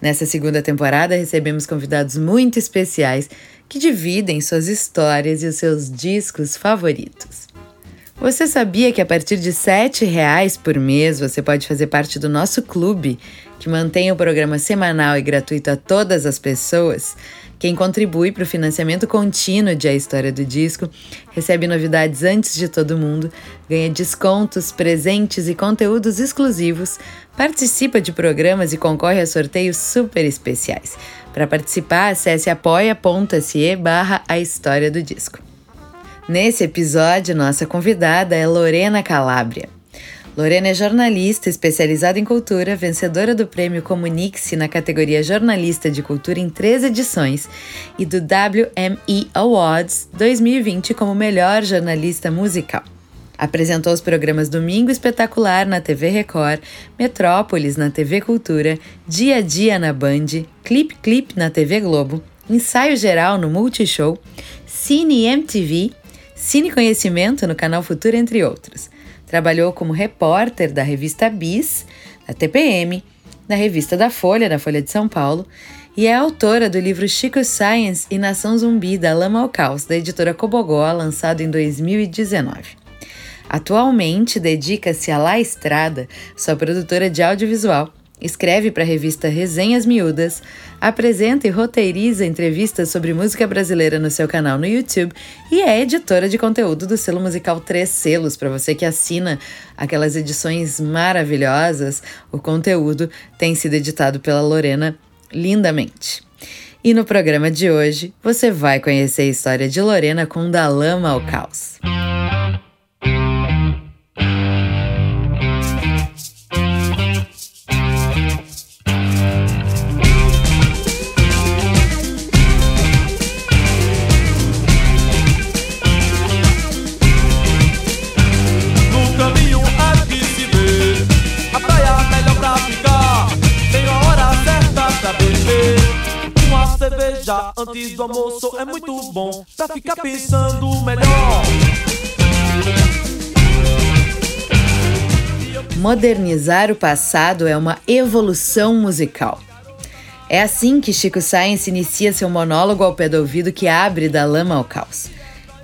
Nessa segunda temporada, recebemos convidados muito especiais que dividem suas histórias e os seus discos favoritos. Você sabia que a partir de R$ reais por mês você pode fazer parte do nosso clube, que mantém o programa semanal e gratuito a todas as pessoas? Quem contribui para o financiamento contínuo de A História do Disco recebe novidades antes de todo mundo, ganha descontos, presentes e conteúdos exclusivos, participa de programas e concorre a sorteios super especiais. Para participar, acesse apoia.se barra A História do Disco. Nesse episódio, nossa convidada é Lorena Calabria. Lorena é jornalista especializada em cultura, vencedora do prêmio Comunique-se na categoria Jornalista de Cultura em três edições e do WME Awards 2020 como melhor jornalista musical. Apresentou os programas Domingo Espetacular na TV Record, Metrópolis na TV Cultura, Dia a Dia na Band, Clip Clip na TV Globo, Ensaio Geral no Multishow, Cine MTV, Cine Conhecimento no Canal Futura, entre outros. Trabalhou como repórter da revista Bis, da TPM, da revista da Folha, da Folha de São Paulo, e é autora do livro Chico Science e Nação Zumbi, da Lama ao Caos, da editora Cobogó, lançado em 2019. Atualmente dedica-se a La Estrada, sua produtora de audiovisual, Escreve para a revista Resenhas Miúdas, apresenta e roteiriza entrevistas sobre música brasileira no seu canal no YouTube e é editora de conteúdo do selo musical Três Selos. Para você que assina aquelas edições maravilhosas, o conteúdo tem sido editado pela Lorena lindamente. E no programa de hoje, você vai conhecer a história de Lorena com Da Lama ao Caos. Cerveja antes do almoço é muito bom pra ficar pensando melhor. Modernizar o passado é uma evolução musical. É assim que Chico Science inicia seu monólogo ao pé do ouvido que abre da lama ao caos.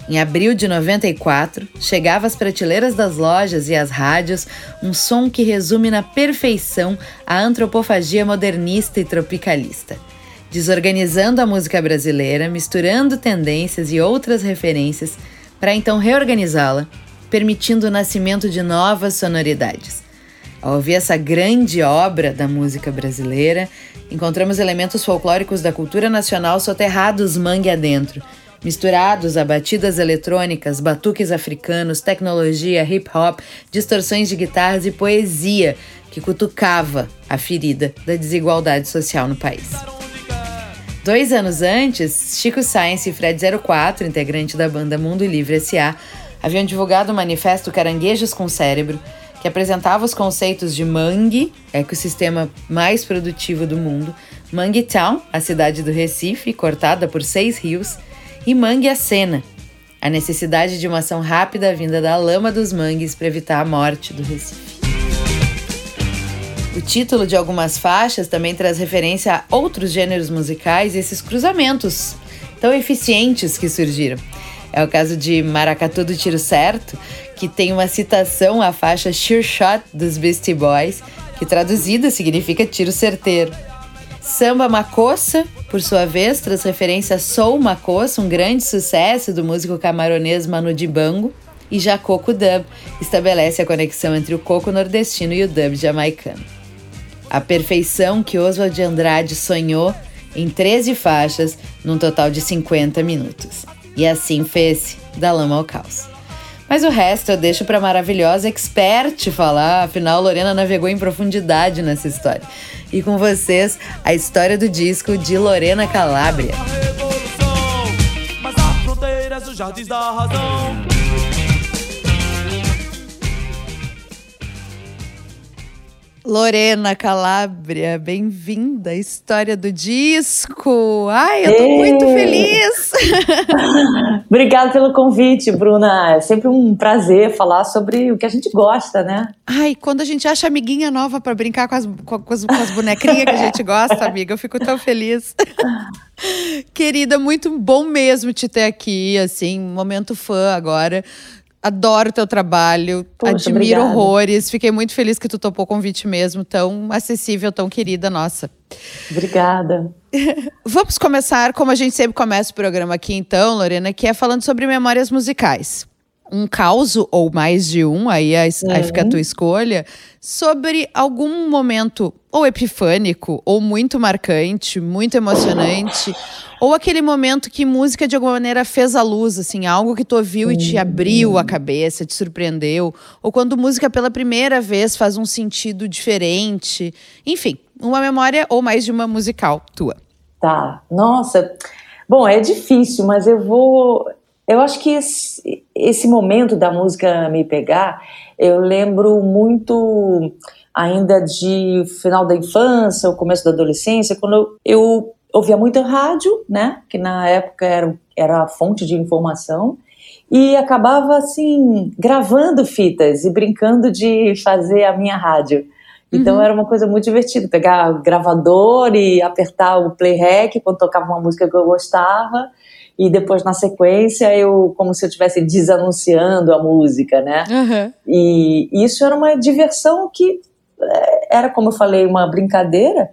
Em abril de 94, chegava às prateleiras das lojas e às rádios um som que resume na perfeição a antropofagia modernista e tropicalista desorganizando a música brasileira, misturando tendências e outras referências para então reorganizá-la, permitindo o nascimento de novas sonoridades. Ao ouvir essa grande obra da música brasileira, encontramos elementos folclóricos da cultura nacional soterrados mangue adentro, misturados a batidas eletrônicas, batuques africanos, tecnologia, hip hop, distorções de guitarras e poesia que cutucava a ferida da desigualdade social no país. Dois anos antes, Chico Science e Fred 04, integrante da banda Mundo Livre S.A., haviam divulgado o manifesto Caranguejos com Cérebro, que apresentava os conceitos de Mangue, ecossistema mais produtivo do mundo, Mangue Town, a cidade do Recife, cortada por seis rios, e Mangue a Sena, a necessidade de uma ação rápida vinda da lama dos mangues para evitar a morte do Recife. O título de algumas faixas também traz referência a outros gêneros musicais e esses cruzamentos tão eficientes que surgiram. É o caso de Maracatu do Tiro Certo, que tem uma citação à faixa Sure Shot dos Beastie Boys, que traduzida significa tiro certeiro. Samba Macossa, por sua vez, traz referência a Soul Macossa, um grande sucesso do músico camaronês Manu Dibango. E já Coco Dub estabelece a conexão entre o coco nordestino e o dub jamaicano. A perfeição que Oswald de Andrade sonhou em 13 faixas, num total de 50 minutos. E assim fez da lama ao caos. Mas o resto eu deixo pra maravilhosa expert falar, afinal Lorena navegou em profundidade nessa história. E com vocês, a história do disco de Lorena Calabria. Mas há fronteiras dos jardins da razão. Lorena Calabria, bem-vinda à história do disco. Ai, eu tô Ei. muito feliz. Obrigada pelo convite, Bruna. É sempre um prazer falar sobre o que a gente gosta, né? Ai, quando a gente acha amiguinha nova para brincar com as, com, as, com as bonequinhas que a gente gosta, amiga, eu fico tão feliz. Querida, muito bom mesmo te ter aqui, assim, momento fã agora. Adoro teu trabalho, Poxa, admiro obrigada. horrores. Fiquei muito feliz que tu topou o convite mesmo, tão acessível, tão querida nossa. Obrigada. Vamos começar como a gente sempre começa o programa aqui, então, Lorena, que é falando sobre memórias musicais um caos ou mais de um, aí, aí fica a tua escolha, sobre algum momento ou epifânico, ou muito marcante, muito emocionante, ou aquele momento que música de alguma maneira fez a luz, assim, algo que tu ouviu e te abriu a cabeça, te surpreendeu, ou quando música pela primeira vez faz um sentido diferente, enfim, uma memória ou mais de uma musical tua. Tá, nossa. Bom, é difícil, mas eu vou eu acho que esse, esse momento da música me pegar, eu lembro muito ainda de final da infância, o começo da adolescência, quando eu, eu ouvia muito rádio, né, que na época era, era a fonte de informação, e acabava assim gravando fitas e brincando de fazer a minha rádio. Então uhum. era uma coisa muito divertida, pegar gravador e apertar o play rec quando tocava uma música que eu gostava e depois na sequência eu como se eu estivesse desanunciando a música, né? Uhum. E isso era uma diversão que é, era, como eu falei, uma brincadeira.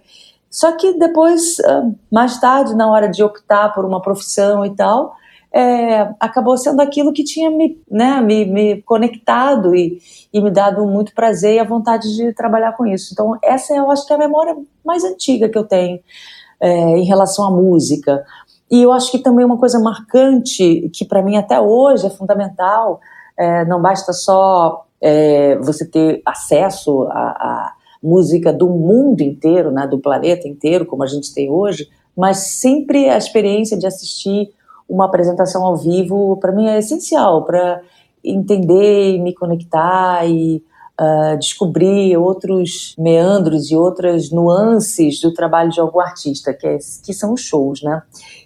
Só que depois, ah, mais tarde, na hora de optar por uma profissão e tal, é, acabou sendo aquilo que tinha me, né, me, me conectado e, e, me dado muito prazer e a vontade de trabalhar com isso. Então, essa eu acho que é a memória mais antiga que eu tenho é, em relação à música. E eu acho que também uma coisa marcante, que para mim até hoje é fundamental, é, não basta só é, você ter acesso à, música do mundo inteiro, né, do planeta inteiro, como a gente tem hoje, mas sempre a experiência de assistir uma apresentação ao vivo, para mim é essencial para entender e me conectar e uh, descobrir outros meandros e outras nuances do trabalho de algum artista, que, é, que são os shows, né?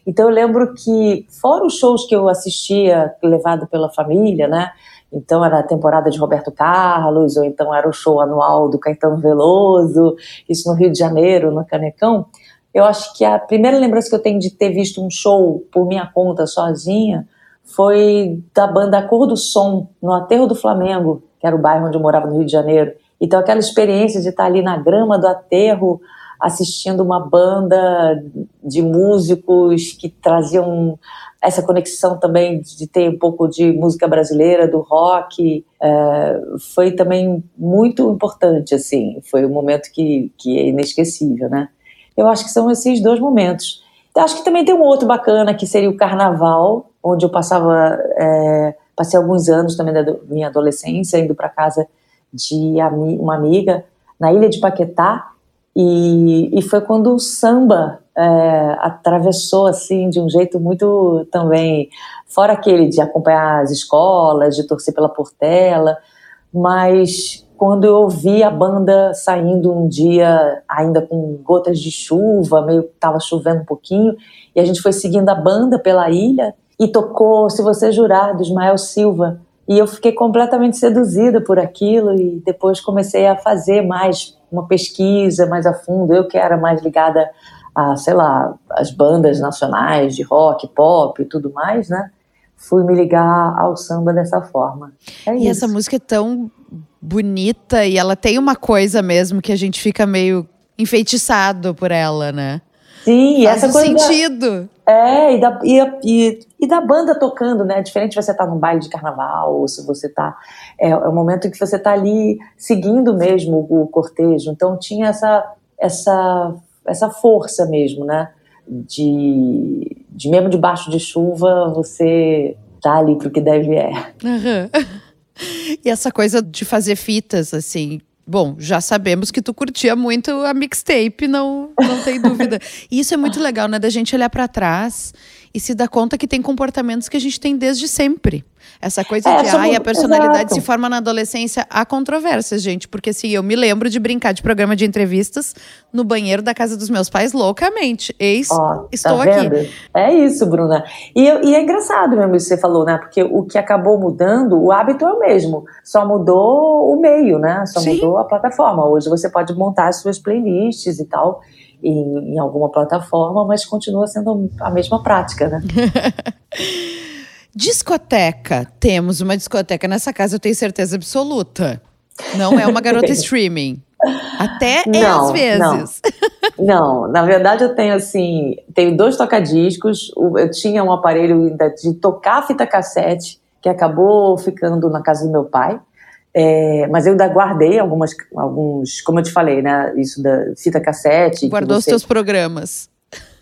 Então eu lembro que, fora os shows que eu assistia, levado pela família, né? Então era a temporada de Roberto Carlos, ou então era o show anual do Caetano Veloso, isso no Rio de Janeiro, no Canecão. Eu acho que a primeira lembrança que eu tenho de ter visto um show por minha conta sozinha foi da banda Cor do Som, no Aterro do Flamengo, que era o bairro onde eu morava no Rio de Janeiro. Então, aquela experiência de estar ali na grama do aterro, assistindo uma banda de músicos que traziam essa conexão também de ter um pouco de música brasileira, do rock, é, foi também muito importante, assim, foi um momento que, que é inesquecível, né? Eu acho que são esses dois momentos. Acho que também tem um outro bacana, que seria o carnaval, onde eu passava é, Passei alguns anos também da minha adolescência indo para casa de uma amiga na ilha de Paquetá e, e foi quando o samba é, atravessou assim de um jeito muito também fora aquele de acompanhar as escolas, de torcer pela Portela, mas quando eu ouvi a banda saindo um dia ainda com gotas de chuva, meio que estava chovendo um pouquinho, e a gente foi seguindo a banda pela ilha e tocou Se Você Jurar, do Ismael Silva. E eu fiquei completamente seduzida por aquilo e depois comecei a fazer mais uma pesquisa mais a fundo. Eu que era mais ligada a, sei lá, as bandas nacionais de rock, pop e tudo mais, né? Fui me ligar ao samba dessa forma. É e isso. essa música é tão bonita e ela tem uma coisa mesmo que a gente fica meio enfeitiçado por ela, né? Sim, Faz essa coisa. sentido. Da, é, e da, e, e, e, da banda tocando, né? Diferente de você estar tá num baile de carnaval, ou se você está É, é o momento em que você está ali seguindo mesmo o cortejo. Então tinha essa, essa, essa força mesmo, né? De, de mesmo debaixo de chuva, você tá ali pro que deve é. Uhum. E essa coisa de fazer fitas, assim, Bom, já sabemos que tu curtia muito a mixtape, não, não tem dúvida. E isso é muito legal, né? Da gente olhar para trás e se dar conta que tem comportamentos que a gente tem desde sempre. Essa coisa é, de, ai, a personalidade exato. se forma na adolescência. Há controvérsias, gente, porque assim, eu me lembro de brincar de programa de entrevistas no banheiro da casa dos meus pais loucamente. Eis, oh, estou tá aqui. É isso, Bruna. E, e, é engraçado mesmo isso que você falou, né? Porque o que acabou mudando, o hábito é o mesmo. Só mudou o meio, né? Só Sim. mudou a plataforma. Hoje você pode montar as suas playlists e tal em, em alguma plataforma, mas continua sendo a mesma prática, né? discoteca. Temos uma discoteca nessa casa, eu tenho certeza absoluta. Não é uma garota streaming. Até é não, às vezes. Não. não, na verdade eu tenho assim, tenho dois tocadiscos, eu tinha um aparelho de tocar fita cassete, que acabou ficando na casa do meu pai. É, mas eu ainda guardei algumas, alguns, como eu te falei, né? Isso da fita cassete. Guardou você... os teus programas.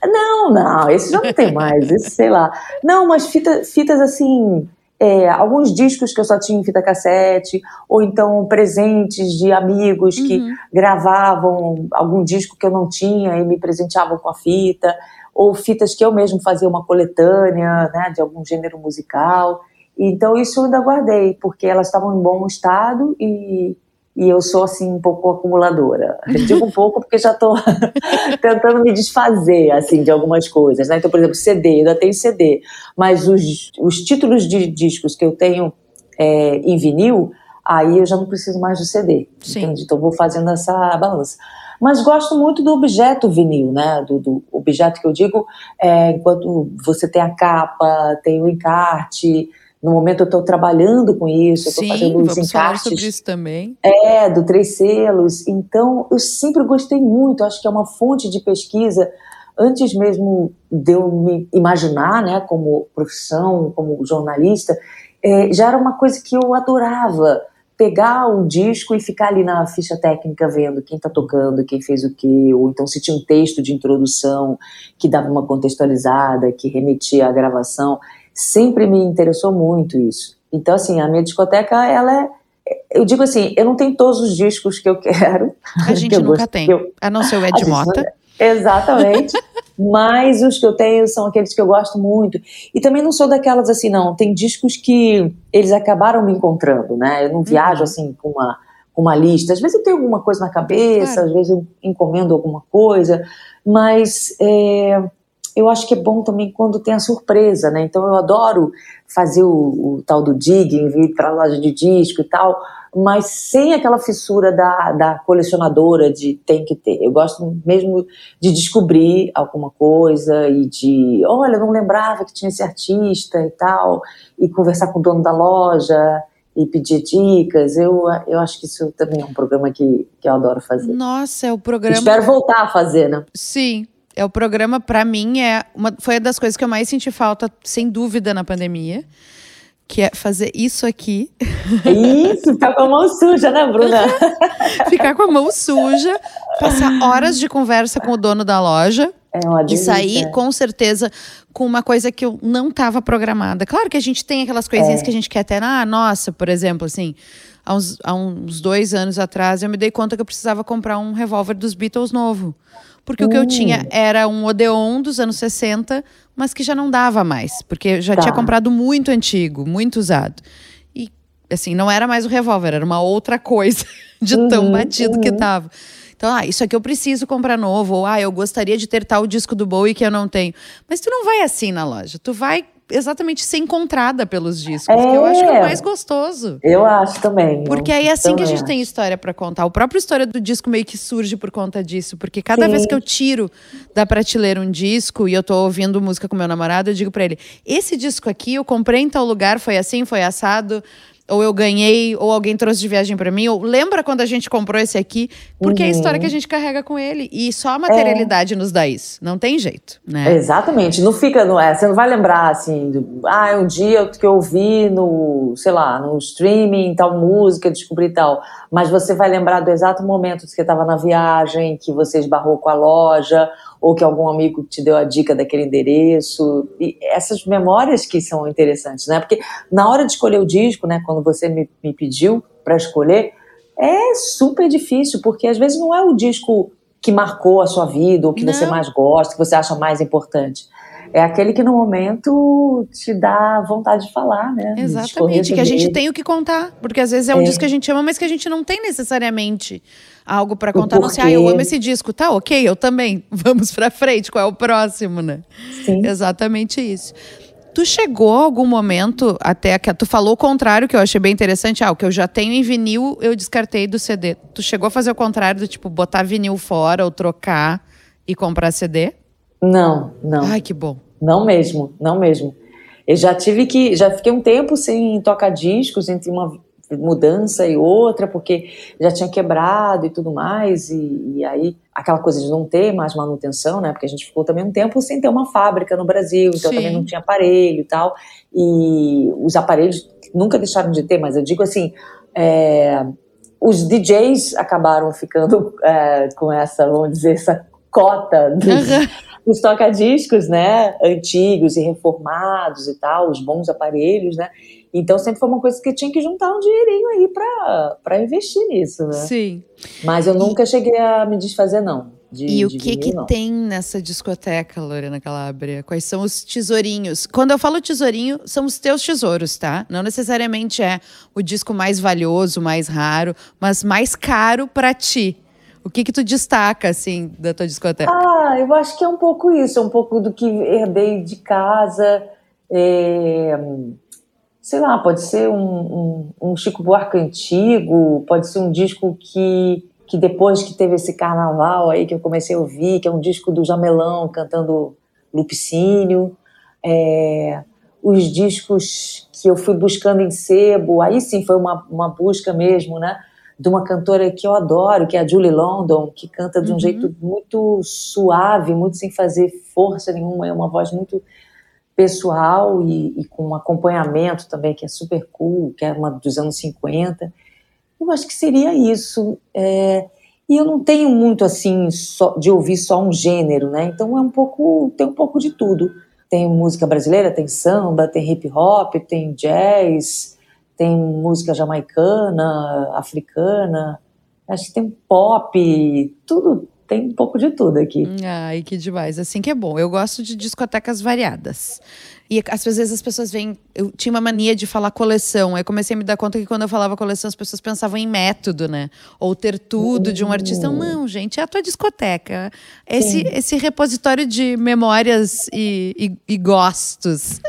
Não, não, esse já não tem mais, esse sei lá. Não, mas fita, fitas assim, é, alguns discos que eu só tinha em fita cassete, ou então presentes de amigos que uhum. gravavam algum disco que eu não tinha e me presenteavam com a fita, ou fitas que eu mesmo fazia uma coletânea, né, de algum gênero musical. Então isso eu ainda guardei, porque elas estavam em bom estado e, e eu sou assim um pouco acumuladora. Eu digo um pouco porque já estou tentando me desfazer assim de algumas coisas, né? Então, por exemplo, CD, eu ainda tenho CD, mas os, os títulos de discos que eu tenho é, em vinil, aí eu já não preciso mais do CD. Sim. Entende? Então vou fazendo essa balança. Mas gosto muito do objeto vinil, né? Do, do objeto que eu digo, é, enquanto você tem a capa, tem o encarte, no momento eu estou trabalhando com isso, estou fazendo os vamos encartes. Sobre isso também. É, do Três Selos. Então, eu sempre gostei muito, acho que é uma fonte de pesquisa. Antes mesmo de eu me imaginar, né, como profissão, como jornalista, é, já era uma coisa que eu adorava pegar o disco e ficar ali na ficha técnica vendo quem está tocando, quem fez o quê, ou então se tinha um texto de introdução que dava uma contextualizada, que remetia à gravação sempre me interessou muito isso. Então, assim, a minha discoteca, ela é. Eu digo assim, eu não tenho todos os discos que eu quero. A gente nunca gosto, tem, eu, a não ser o Ed Mota. Exatamente. mas os que eu tenho são aqueles que eu gosto muito. E também não sou daquelas assim, não. Tem discos que eles acabaram me encontrando, né? Eu não viajo uhum. assim com uma, com uma lista. Às vezes eu tenho alguma coisa na cabeça, às vezes eu encomendo alguma coisa, mas é, eu acho que é bom também quando tem a surpresa, né? Então eu adoro fazer o, o tal do digging, vir para a loja de disco e tal, mas sem aquela fissura da, da colecionadora de tem que ter. Eu gosto mesmo de descobrir alguma coisa e de, olha, não lembrava que tinha esse artista e tal, e conversar com o dono da loja e pedir dicas. Eu, eu acho que isso também é um programa que, que eu adoro fazer. Nossa, é o programa. Espero voltar a fazer, né? Sim, é o programa, para mim, é uma, foi uma das coisas que eu mais senti falta, sem dúvida, na pandemia. Que é fazer isso aqui. Isso, ficar com a mão suja, né, Bruna? ficar com a mão suja, passar horas de conversa com o dono da loja. É uma e sair, com certeza, com uma coisa que eu não estava programada. Claro que a gente tem aquelas coisinhas é. que a gente quer até, ah, nossa, por exemplo, assim, há uns, há uns dois anos atrás, eu me dei conta que eu precisava comprar um revólver dos Beatles novo. Porque uh. o que eu tinha hum. era um Odeon dos anos 60, mas que já não dava mais. Porque eu já tá. tinha comprado muito antigo, muito usado. E, assim, não era mais o revólver, era uma outra coisa de uhum, tão batido uhum. que tava. Então, ah, isso aqui eu preciso comprar novo. Ou, ah, eu gostaria de ter tal disco do Bowie que eu não tenho. Mas tu não vai assim na loja. Tu vai exatamente ser encontrada pelos discos, é, que eu acho que é o mais gostoso. Eu acho também. Porque aí é assim que a gente tem história para contar. O próprio história do disco meio que surge por conta disso, porque cada Sim. vez que eu tiro da prateleira um disco e eu tô ouvindo música com meu namorado, eu digo para ele: "Esse disco aqui eu comprei em tal lugar, foi assim, foi assado, ou eu ganhei, ou alguém trouxe de viagem para mim, ou lembra quando a gente comprou esse aqui? Porque uhum. é a história que a uhum. gente carrega com ele. E só a materialidade é. nos dá isso. Não tem jeito, né? Exatamente. Não fica, não é? Você não vai lembrar assim, do, ah, um dia que eu ouvi no, sei lá, no streaming, tal música, descobri tal. Mas você vai lembrar do exato momento que você estava na viagem, que você esbarrou com a loja, ou que algum amigo te deu a dica daquele endereço. E essas memórias que são interessantes, né? Porque na hora de escolher o disco, né, quando você me, me pediu para escolher, é super difícil, porque às vezes não é o disco que marcou a sua vida, ou que não. você mais gosta, que você acha mais importante é aquele que no momento te dá vontade de falar, né? Exatamente, que a gente tem o que contar, porque às vezes é um é. disco que a gente ama, mas que a gente não tem necessariamente algo para contar. Não sei, ah, eu amo esse disco, tá? Ok, eu também. Vamos para frente, qual é o próximo, né? Sim. Exatamente isso. Tu chegou a algum momento até que tu falou o contrário, que eu achei bem interessante. Ah, o que eu já tenho em vinil, eu descartei do CD. Tu chegou a fazer o contrário do tipo botar vinil fora ou trocar e comprar CD? Não, não. Ai, que bom. Não mesmo, não mesmo. Eu já tive que, já fiquei um tempo sem tocar discos entre uma mudança e outra, porque já tinha quebrado e tudo mais, e, e, aí aquela coisa de não ter mais manutenção, né? Porque a gente ficou também um tempo sem ter uma fábrica no Brasil, então Sim. também não tinha aparelho e tal, e os aparelhos nunca deixaram de ter, mas eu digo assim, é, os DJs acabaram ficando é, com essa, vamos dizer, essa cota dos, uhum os tocadiscos, né, antigos e reformados e tal, os bons aparelhos, né? Então sempre foi uma coisa que tinha que juntar um dinheirinho aí para investir nisso, né? Sim. Mas eu nunca e... cheguei a me desfazer, não. De, e o que vinil, que não. tem nessa discoteca, Lorena Calabria? Quais são os tesourinhos? Quando eu falo tesourinho, são os teus tesouros, tá? Não necessariamente é o disco mais valioso, mais raro, mas mais caro para ti. O que que tu destaca, assim, da tua discoteca? Ah, eu acho que é um pouco isso, é um pouco do que herdei de casa. É, sei lá, pode ser um, um, um, Chico Buarque antigo, pode ser um disco que, que depois que teve esse carnaval aí que eu comecei a ouvir, que é um disco do Jamelão cantando Lupicínio. É, os discos que eu fui buscando em sebo, aí sim foi uma, uma busca mesmo, né? de uma cantora que eu adoro, que é a Julie London, que canta de um uhum. jeito muito suave, muito sem fazer força nenhuma, é uma voz muito pessoal e, e, com um acompanhamento também que é super cool, que é uma dos anos 50. Eu acho que seria isso. É, e eu não tenho muito assim só, de ouvir só um gênero, né? Então é um pouco, tem um pouco de tudo. Tem música brasileira, tem samba, tem hip hop, tem jazz, tem música jamaicana, africana, acho que tem pop, tudo, tem um pouco de tudo aqui. Ai, que demais. Assim que é bom. Eu gosto de discotecas variadas. E às vezes as pessoas vêm. Eu tinha uma mania de falar coleção. Aí comecei a me dar conta que quando eu falava coleção, as pessoas pensavam em método, né? Ou ter tudo de um artista. Hum. Não, gente, é a tua discoteca. Esse, esse repositório de memórias e, e, e gostos.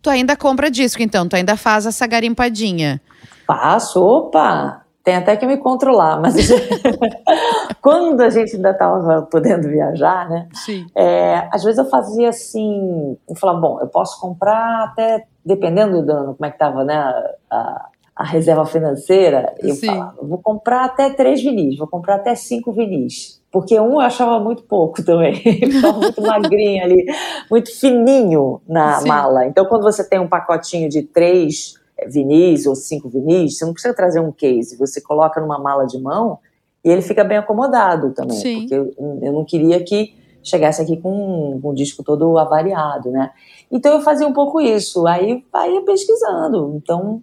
Tu ainda compra disco, então? Tu ainda faz essa garimpadinha? Faço, opa! Tem até que me controlar, mas quando a gente ainda estava podendo viajar, né? Sim. É, às vezes eu fazia assim, eu falava, bom, eu posso comprar até, dependendo do ano, como é que estava, né? A, a, reserva financeira, eu Sim. falava, vou comprar até três vinis, vou comprar até cinco vinis porque um eu achava muito pouco também, ficava muito magrinho ali, muito fininho na Sim. mala. Então, quando você tem um pacotinho de três vinis ou cinco vinis, você não precisa trazer um case, você coloca numa mala de mão e ele fica bem acomodado também, Sim. porque eu, eu, não queria que chegasse aqui com um, disco todo avariado, né? Então eu fazia um pouco isso, aí ia pesquisando. Então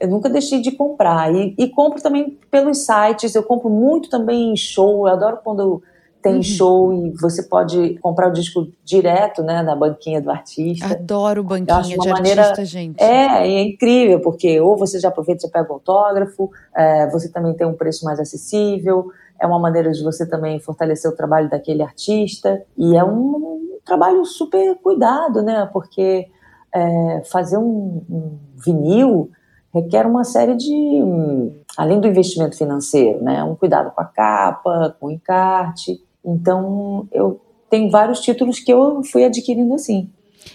eu nunca deixei de comprar. E, e, compro também pelos sites, eu compro muito também em show, eu adoro quando tem uhum. show e você pode comprar o disco direto, né, na banquinha do artista. Adoro banquinha de maneira, artista, gente. É, é incrível, porque ou você já aproveita e pega o autógrafo, é, você também tem um preço mais acessível, é uma maneira de você também fortalecer o trabalho daquele artista, e é um, trabalho super cuidado, né, porque é, fazer um, um vinil requer uma série de, além do investimento financeiro, né, um cuidado com a capa, com o encarte. Então, eu tenho vários títulos que eu fui adquirindo assim.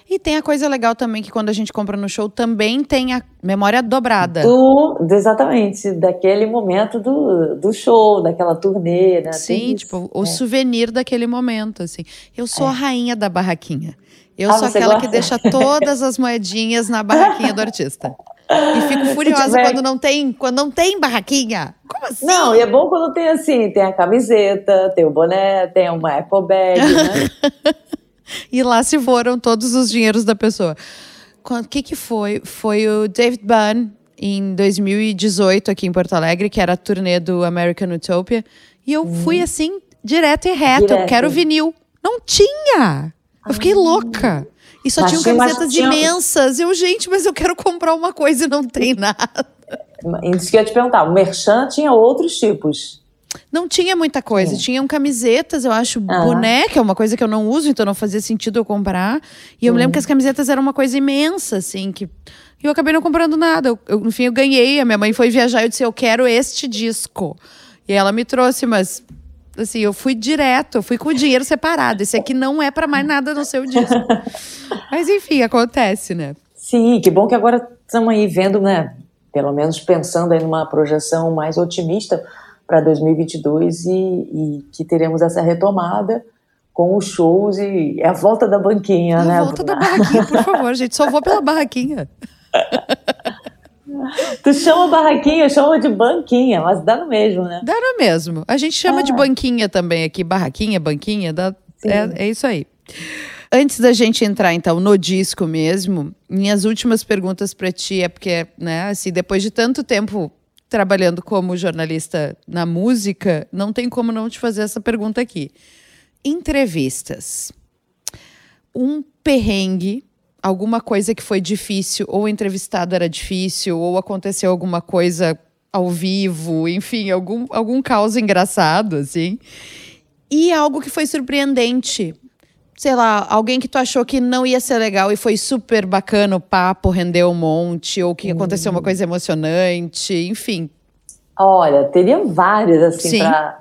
E tem a coisa legal também que quando a gente compra no show também tem a memória dobrada. Do, exatamente, daquele momento do, do show, daquela turnê, né? Sim, tipo, o é. souvenir daquele momento, assim. Eu sou é. a rainha da barraquinha. Eu ah, sou aquela gosta? que deixa todas as moedinhas na barraquinha do artista. E fico furiosa quando não tem, quando não tem barraquinha. Como assim? Não, e é bom quando tem assim, tem a camiseta, tem o boné, tem uma eco bag, né? e lá se foram todos os dinheiros da pessoa. O que que foi? Foi o David Byrne em 2018 aqui em Porto Alegre, que era a turnê do American Utopia. E eu fui assim, direto e reto. Eu Direto. quero vinil. Não tinha! Eu fiquei louca. E só tinham camisetas tinha- imensas. Eu, gente, mas eu quero comprar uma coisa e não tem nada. Isso que eu ia te perguntar. O Merchan tinha outros tipos. Não tinha muita coisa. Tinham camisetas, eu acho, Ah. boné, que é uma coisa que eu não uso, então não fazia sentido eu comprar. E eu me lembro que as camisetas eram uma coisa imensa, assim, que. E eu acabei não comprando nada. Eu, eu, no fim, eu ganhei. A minha mãe foi viajar e eu disse: Eu quero este disco. E ela me trouxe, mas. Assim, eu fui direto, eu fui com o dinheiro separado. Esse aqui não é pra mais nada no seu disco. mas enfim, acontece, né? Sim, que bom que agora estamos aí vendo, né? Pelo menos pensando aí numa projeção mais otimista para 2022 e, e que teremos essa retomada com os shows e é a volta da banquinha, A né? volta da Bruna? barraquinha, por favor, gente. Só vou pela barraquinha. Tu chama barraquinha, eu chamo de banquinha, mas dá no mesmo, né? Dá no mesmo. A gente chama de Ah. banquinha também aqui, barraquinha, banquinha, dá, é, é isso aí. Antes da gente entrar, então, no disco mesmo, minhas últimas perguntas para ti é porque, né, assim, depois de tanto tempo trabalhando como jornalista na música, não tem como não te fazer essa pergunta aqui. Entrevistas. Um perrengue, alguma coisa que foi difícil, ou o entrevistado era difícil, ou aconteceu alguma coisa ao vivo, enfim, algum, algum caos engraçado, assim. E algo que foi surpreendente. Sei lá, alguém que tu achou que não ia ser legal e foi super bacana, o papo rendeu um monte, ou que aconteceu uma coisa emocionante, enfim. Olha, teria várias, assim, Sim. pra.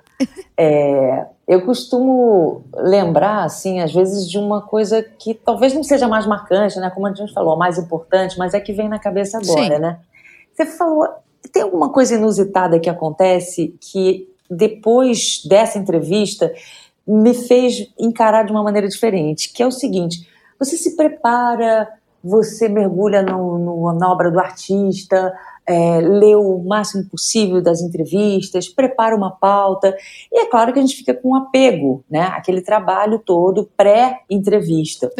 é, eu costumo lembrar, assim, às vezes, de uma coisa que talvez não seja mais marcante, né? Como a gente falou, mais importante, mas é que vem na cabeça agora, Sim. né? Você falou, tem alguma coisa inusitada que acontece que depois dessa entrevista me fez encarar de uma maneira diferente, que é o seguinte: você se prepara, você mergulha no, no- na obra do artista, é, lê o máximo possível das entrevistas, prepara uma pauta, e é claro que a gente fica com apego, né? Aquele trabalho todo pré-entrevista.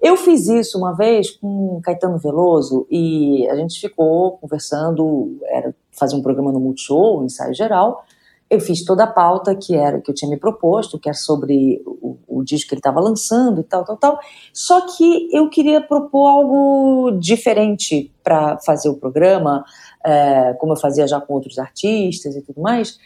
Eu fiz isso uma vez com o Caetano Veloso e a gente ficou conversando, era fazer um programa no Multishow, um ensaio geral. Eu fiz toda a pauta que era que eu tinha me proposto, que era sobre o, o disco que ele estava lançando e tal, tal, tal. Só que eu queria propor algo diferente para fazer o programa, é, como eu fazia já com outros artistas e tudo mais,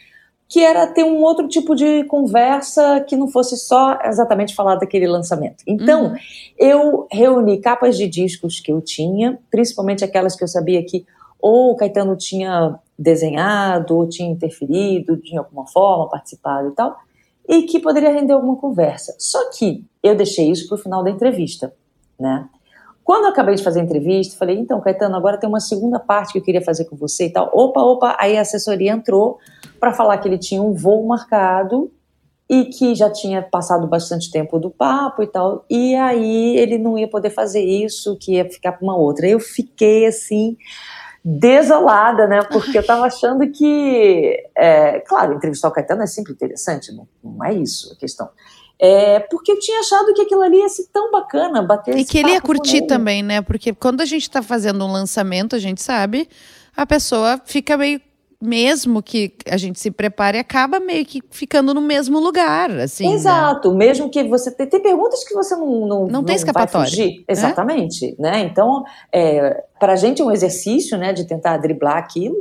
que era ter um outro tipo de conversa que não fosse só exatamente falar daquele lançamento. Então, Uhum. eu reuni capas de discos que eu tinha, principalmente aquelas que eu sabia que ou o Caetano tinha desenhado, ou tinha interferido de alguma forma, participado e tal, e que poderia render alguma conversa. Só que eu deixei isso para o final da entrevista, né? Quando eu acabei de fazer a entrevista, falei, então, Caetano, agora tem uma segunda parte que eu queria fazer com você e tal. Opa, opa, aí a assessoria entrou para falar que ele tinha um voo marcado e que já tinha passado bastante tempo do papo e tal, e aí ele não ia poder fazer isso, que ia ficar para uma outra. Eu fiquei assim desolada, né? Porque eu tava achando que, é, claro, entrevistar o Caetano é sempre interessante, não, não é isso a questão. É, porque eu tinha achado que aquilo ali ia ser tão bacana, bater E que ele ia curtir ele. também, né? Porque quando a gente tá fazendo um lançamento, a gente sabe, a pessoa fica meio. Mesmo que a gente se prepare, acaba meio que ficando no mesmo lugar, assim. né? Exato, mesmo que você tem, tem perguntas que você não não, Não tem vai escapatória, fugir. Exatamente, né? Então, é, para a gente é um exercício, né, de tentar driblar aquilo,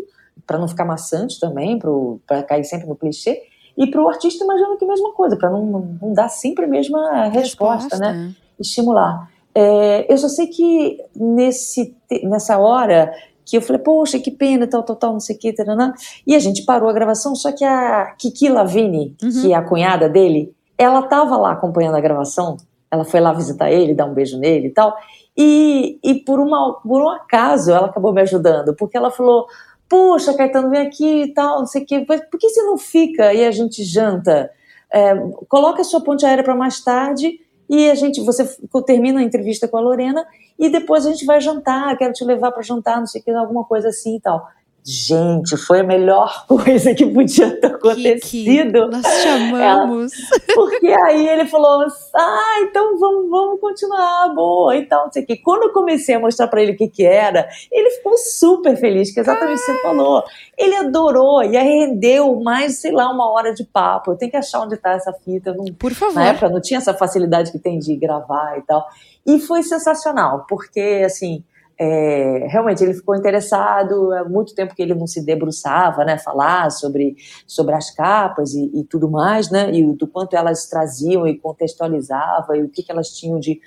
para não ficar maçante também, para cair sempre no clichê. E para o artista, imagino que a mesma coisa, para não, não, não dar sempre a mesma resposta, né? Estimular. É, eu só sei que nesse, nessa hora que eu falei, poxa, que pena, tal, tal, tal, não sei o que, taranã. e a gente parou a gravação, só que a Kiki Lavini, Uhum. que é a cunhada dele, ela estava lá acompanhando a gravação, ela foi lá visitar ele, dar um beijo nele e tal, e, e por, uma, por um acaso ela acabou me ajudando, porque ela falou, poxa, Caetano, vem aqui e tal, não sei o que, por que você não fica e a gente janta? É, coloca a sua ponte aérea para mais tarde e a gente, você termina a entrevista com a Lorena e depois a gente vai jantar, quero te levar para jantar, não sei o que, alguma coisa assim e tal. Gente, foi a melhor coisa que podia ter acontecido. Kiki, nós chamamos. Ela, porque aí ele falou: ah, então vamos, vamos continuar, boa e tal, não sei o quê. Quando eu comecei a mostrar para ele o que, que era, ele ficou super feliz, que é exatamente o que você falou. Ele adorou, e aí rendeu mais, sei lá, uma hora de papo. Eu tenho que achar onde está essa fita. Não, Por favor. Na época não tinha essa facilidade que tem de gravar e tal. E foi sensacional, porque assim é, realmente ele ficou interessado há muito tempo que ele não se debruçava, né, falar sobre, sobre as capas e, e tudo mais, né, e do quanto elas traziam e contextualizavam e o que, que elas tinham de,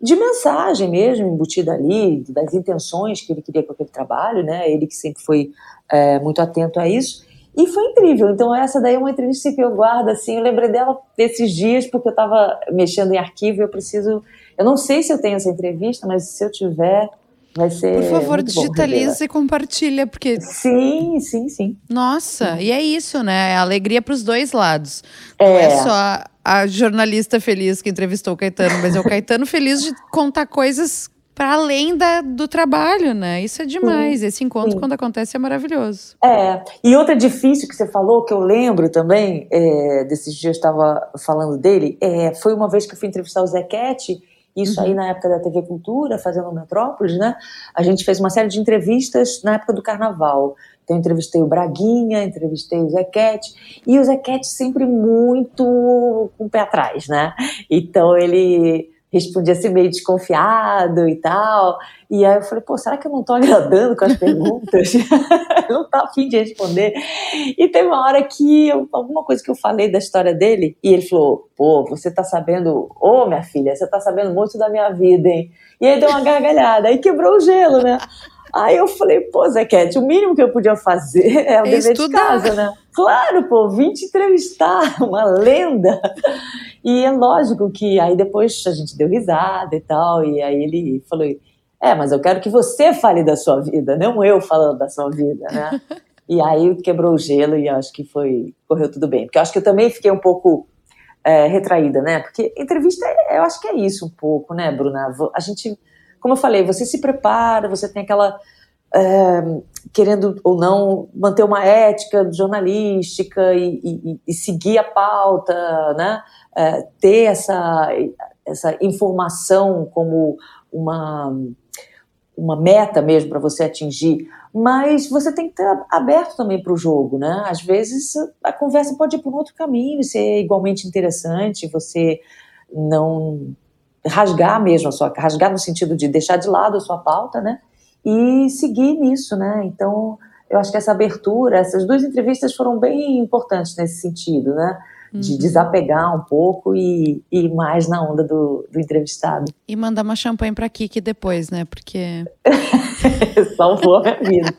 de mensagem mesmo embutida ali, das intenções que ele queria com aquele trabalho, né, ele que sempre foi é, muito atento a isso. E foi incrível. Então, essa daí é uma entrevista que eu guardo, assim. Eu lembrei dela desses dias, porque eu estava mexendo em arquivo e eu preciso. Eu não sei se eu tenho essa entrevista, mas se eu tiver, Vai ser. Por favor, digitaliza e compartilha, porque. Sim, sim, sim. Nossa, e é isso, né? É alegria para os dois lados. É. Não é só a, a jornalista feliz que entrevistou o Caetano, mas é o Caetano feliz de contar coisas para além da, do trabalho, né? Isso é demais. Sim, Esse encontro, sim. quando acontece, é maravilhoso. É. E outra difícil que você falou, que eu lembro também, é, desses dias eu estava falando dele, é, foi uma vez que eu fui entrevistar o Zequete isso uhum. aí na época da TV Cultura, fazendo Metrópolis, né? A gente fez uma série de entrevistas na época do Carnaval. Então, entrevistei o Braguinha, entrevistei o Zequete, e o Zequete sempre muito com o pé atrás, né? Então, ele respondia assim meio desconfiado e tal. E aí eu falei, pô, será que eu não tô agradando com as perguntas? não tá afim de responder. E teve uma hora que eu, alguma coisa que eu falei da história dele, e ele falou, pô, você tá sabendo, ô oh, minha filha, você tá sabendo muito da minha vida, hein? E aí deu uma gargalhada, aí quebrou o gelo, né? Aí eu falei, pô, Zequete, o mínimo que eu podia fazer é o é dever de casa, né? Claro, pô, vim te entrevistar, uma lenda. E é lógico que aí depois a gente deu risada e tal, e aí ele falou, é, mas eu quero que você fale da sua vida, não eu falando da sua vida, né? e aí quebrou o gelo e acho que foi, correu tudo bem. Porque eu acho que eu também fiquei um pouco é, retraída, né? Porque entrevista, eu acho que é isso um pouco, né, Bruna? A gente como eu falei, você se prepara, você tem aquela. É, querendo ou não manter uma ética jornalística e, e, e seguir a pauta, né? É, ter essa, essa informação como uma, uma meta mesmo para você atingir, mas você tem que estar aberto também para o jogo, né? Às vezes a conversa pode ir por um outro caminho ser igualmente interessante, você não rasgar mesmo a sua rasgar no sentido de deixar de lado a sua pauta, né? E seguir nisso, né? Então, eu acho que essa abertura, essas duas entrevistas foram bem importantes nesse sentido, né? De uhum. desapegar um pouco e, ir mais na onda do, do entrevistado. E mandar uma champanhe para Kiki depois, né? Porque. Salvou a minha vida.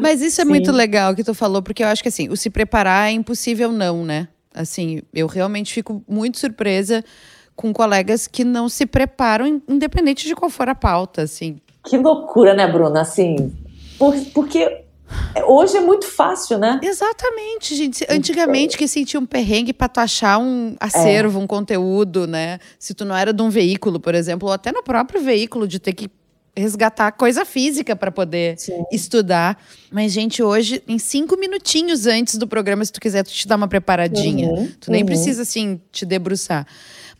Mas isso é Sim. muito legal que tu falou, porque eu acho que assim, o se preparar é impossível não, né? Assim, eu realmente fico muito surpresa com colegas que não se preparam, independente de qual for a pauta, assim. Que loucura, né, Bruna? Assim, por, porque Hoje é muito fácil, né? Exatamente, gente. Antigamente que sentia um perrengue para tu achar um acervo, é. um conteúdo, né? Se tu não era de um veículo, por exemplo, ou até no próprio veículo de ter que resgatar coisa física para poder Sim. estudar. Mas, gente, hoje, em cinco minutinhos antes do programa, se tu quiser, tu te dá uma preparadinha. Uhum, tu nem uhum. precisa, assim, te debruçar.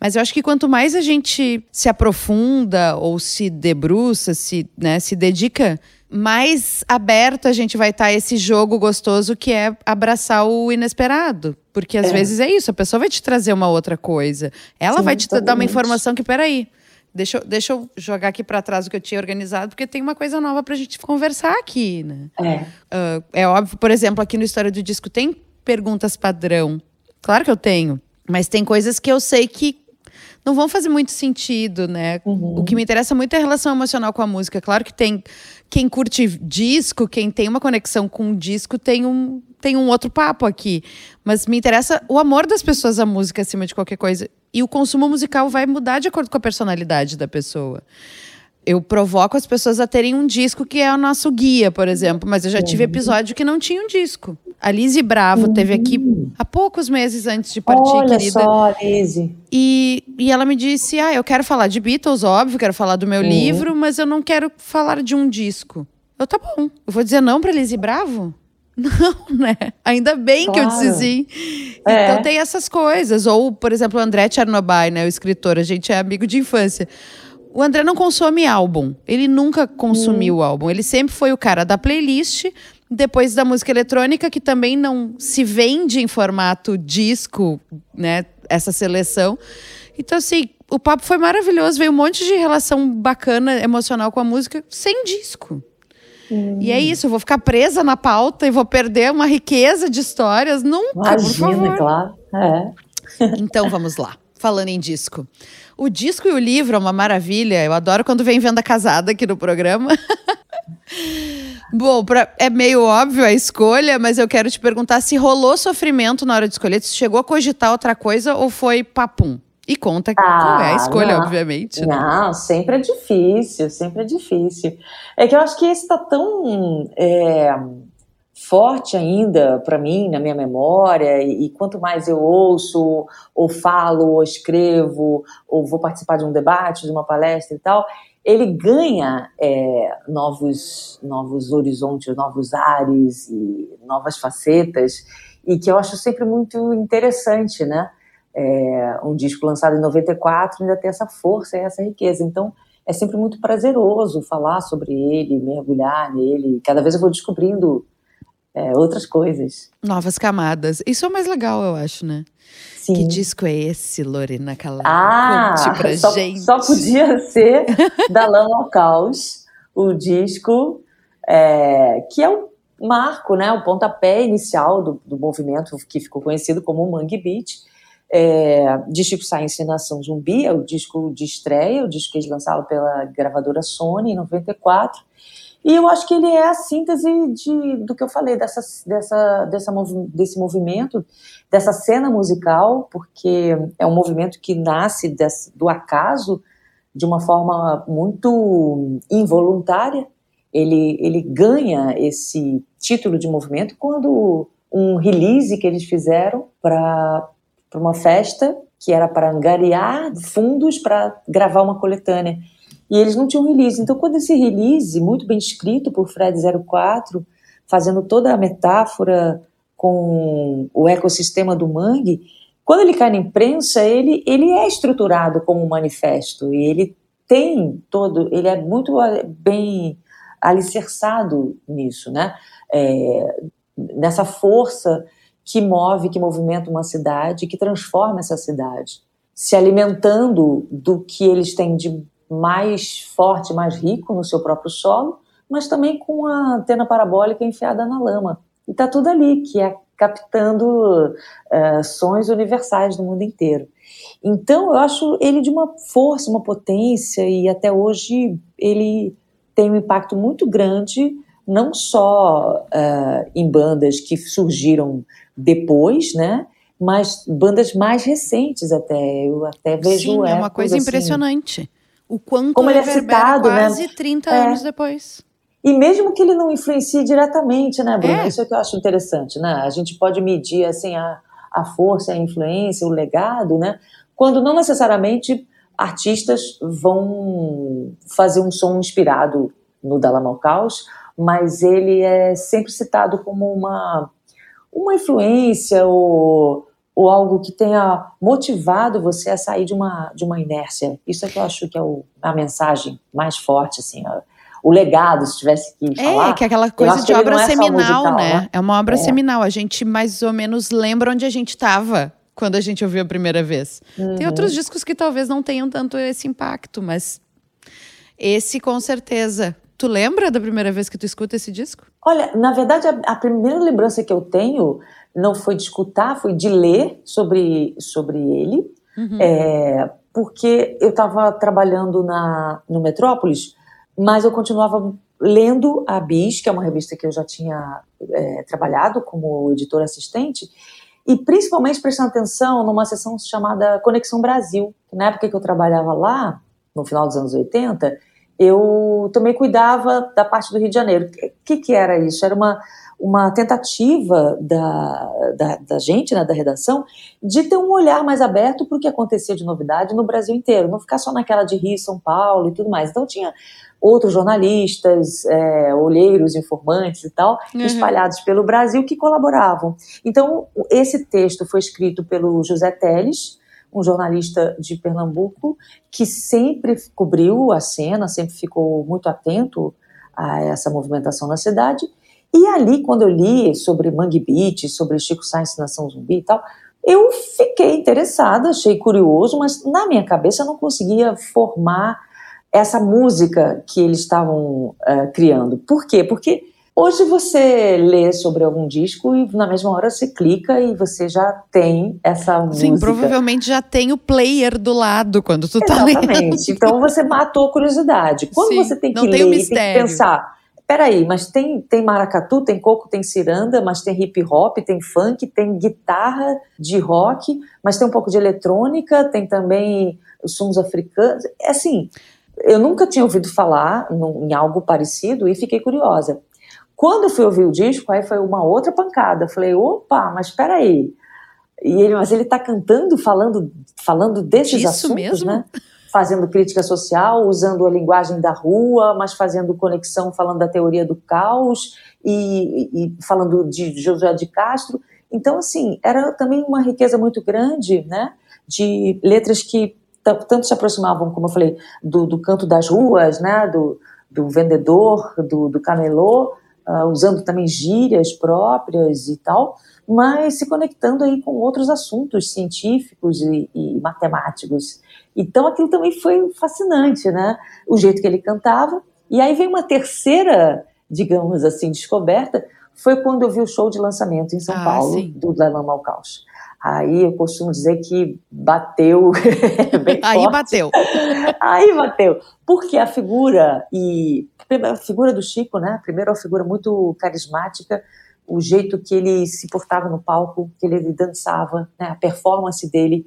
Mas eu acho que quanto mais a gente se aprofunda ou se debruça, se, né, se dedica, mais aberto a gente vai estar tá a esse jogo gostoso que é abraçar o inesperado. Porque às é. vezes é isso, a pessoa vai te trazer uma outra coisa. Ela Sim, vai te dar uma informação que, peraí, deixa eu, deixa eu jogar aqui para trás o que eu tinha organizado, porque tem uma coisa nova pra gente conversar aqui, né? É. Uh, é óbvio, por exemplo, aqui no História do Disco tem perguntas padrão. Claro que eu tenho. Mas tem coisas que eu sei que não vão fazer muito sentido, né? Uhum. O que me interessa muito é a relação emocional com a música. Claro que tem quem curte disco, quem tem uma conexão com o disco, tem um, tem um outro papo aqui. Mas me interessa o amor das pessoas à música acima de qualquer coisa. E o consumo musical vai mudar de acordo com a personalidade da pessoa eu provoco as pessoas a terem um disco que é o nosso guia, por exemplo. Mas eu já tive uhum. episódio que não tinha um disco. A Lizzie Bravo uhum. teve aqui há poucos meses antes de partir, Olha querida. Só, Lizzie. E, e ela me disse: Ah, eu quero falar de Beatles, óbvio, quero falar do meu uhum. livro, mas eu não quero falar de um disco. Eu tá bom. Eu vou dizer não pra Lizzie Bravo? Não, né? Ainda bem claro. que eu disse sim. É. Então tem essas coisas. Ou, por exemplo, o André Chernobyl, né? O escritor, a gente é amigo de infância. O André não consome álbum. Ele nunca consumiu hum. álbum. Ele sempre foi o cara da playlist, depois da música eletrônica, que também não se vende em formato disco, né? Essa seleção. Então, assim, o papo foi maravilhoso. Veio um monte de relação bacana, emocional com a música, sem disco. Hum. E é isso, eu vou ficar presa na pauta e vou perder uma riqueza de histórias. Nunca, Imagina, claro. É. Então vamos lá. Falando em disco. O disco e o livro é uma maravilha. Eu adoro quando vem venda casada aqui no programa. Bom, pra, é meio óbvio a escolha, mas eu quero te perguntar se rolou sofrimento na hora de escolher, se chegou a cogitar outra coisa ou foi papum? E conta ah, qual é a escolha, não, obviamente. Né? Não, sempre é difícil, sempre é difícil. É que eu acho que esse está tão é, forte ainda para mim, na minha memória, e, e, quanto mais eu ouço, ou falo, ou escrevo, ou vou participar de um debate, de uma palestra e tal, ele ganha é, novos, novos horizontes, novos ares e novas facetas, e que eu acho sempre muito interessante, né? É, um disco lançado em 94 ainda tem essa força e essa riqueza. Então, é sempre muito prazeroso falar sobre ele, mergulhar nele. Cada vez eu vou descobrindo é, outras coisas. Novas camadas. Isso é o mais legal, eu acho, né? Sim. Que disco é esse, Lorena Calado? Ah, Conte pra só, gente. só podia ser da Lama ao Caos, o disco é, que é o marco, né, o pontapé inicial do, do movimento que ficou conhecido como Mangue Beat é, de Science e Nação Zumbi, é o disco de estreia, o disco que eles lançaram pela gravadora Sony em 94. E eu acho que ele é a síntese de, do que eu falei, dessa, dessa, dessa desse movimento, dessa cena musical, porque é um movimento que nasce desse, do acaso, de uma forma muito involuntária. Ele, ele ganha esse título de movimento quando um release que eles fizeram para para uma festa que era para angariar fundos para gravar uma coletânea. E eles não tinham release. Então, quando esse release, muito bem escrito por Fred 04, fazendo toda a metáfora com o ecossistema do mangue, quando ele cai na imprensa, ele, ele é estruturado como um manifesto e ele tem todo, ele é muito eh, bem alicerçado nisso, né? É, nessa força que move, que movimenta uma cidade, que transforma essa cidade, se alimentando do que eles têm de mais forte, mais rico no seu próprio solo, mas também com a antena parabólica enfiada na lama. E está tudo ali, que é captando uh, sons universais do mundo inteiro. Então, eu acho ele de uma força, uma potência, e até hoje ele tem um impacto muito grande, não só uh, em bandas que surgiram depois, né? Mas bandas mais recentes até, eu até vejo Sim, é uma coisa assim, impressionante. O quanto como ele é citado, né? quase né? 30 é. anos depois. E mesmo que ele não influencie diretamente, né, Bruno? É. Isso é que eu acho interessante, né? A gente pode medir assim a, a força, a influência, o legado, né? Quando não necessariamente artistas vão fazer um som inspirado no Dalamal Caos, mas ele é sempre citado como uma uma influência ou, ou algo que tenha motivado você a sair de uma, de uma inércia. Isso é que eu acho que é o, a mensagem mais forte, assim, o legado, se tivesse que é, falar. É, que é aquela coisa de obra é seminal, musical, né? né? É uma obra é. seminal. A gente mais ou menos lembra onde a gente estava quando a gente ouviu a primeira vez. Uhum. Tem outros discos que talvez não tenham tanto esse impacto, mas esse com certeza. Tu lembra da primeira vez que tu escuta esse disco? Olha, na verdade, a, a, primeira lembrança que eu tenho não foi de escutar, foi de ler sobre, sobre ele, uhum. é, porque eu estava trabalhando na, no Metrópolis, mas eu continuava lendo a Bis, que é uma revista que eu já tinha é, trabalhado como editor assistente, e principalmente prestando atenção numa sessão chamada Conexão Brasil, que na época que eu trabalhava lá, no final dos anos 80, eu também cuidava da parte do Rio de Janeiro. O que, que era isso? Era uma, uma tentativa da, da, da gente, né, da redação, de ter um olhar mais aberto para o que acontecia de novidade no Brasil inteiro, não ficar só naquela de Rio, São Paulo e tudo mais. Então tinha outros jornalistas, é, olheiros, informantes e tal, uhum. espalhados pelo Brasil que colaboravam. Então, esse texto foi escrito pelo José Teles, um jornalista de Pernambuco, que sempre cobriu a cena, sempre ficou muito atento a essa movimentação na cidade, e ali, quando eu li sobre Mangue Beach, sobre Chico Sainz Nação Zumbi e tal, eu fiquei interessada, achei curioso, mas na minha cabeça eu não conseguia formar essa música que eles estavam uh, criando. Por quê? Porque hoje você lê sobre algum disco e na mesma hora você clica e você já tem essa Sim, música. Sim, provavelmente já tem o player do lado quando tu tá Exatamente. lendo. Exatamente. Então você matou a curiosidade. Quando Sim, você tem que ler, tem, tem que pensar peraí, mas tem, tem maracatu, tem coco, tem ciranda, mas tem hip hop, tem funk, tem guitarra de rock, mas tem um pouco de eletrônica, tem também sons africanos. É assim, eu nunca tinha ouvido falar em algo parecido e fiquei curiosa. Quando eu fui ouvir o disco, aí foi uma outra pancada. Eu falei, opa, mas peraí. E ele, mas ele tá cantando, falando, falando desses Isso assuntos, mesmo? né? fazendo crítica social, usando a linguagem da rua, mas fazendo conexão, falando da teoria do caos e, e falando de José de Castro. Então, assim, era também uma riqueza muito grande, né, de letras que tanto se aproximavam, como eu falei, do, do canto das ruas, né, do, do vendedor, do, do camelô, uh, usando também gírias próprias e tal, mas se conectando aí com outros assuntos científicos e, e matemáticos. Então aquilo também foi fascinante, né? O jeito que ele cantava. E aí vem uma terceira, digamos assim, descoberta, foi quando eu vi o show de lançamento em São ah, Paulo, sim. do Dalai Malcaus. Aí eu costumo dizer que bateu bem Aí forte. bateu. Aí bateu. Porque a figura, e a figura do Chico, né? Primeiro, uma figura muito carismática, o jeito que ele se portava no palco, que ele dançava, né? a performance dele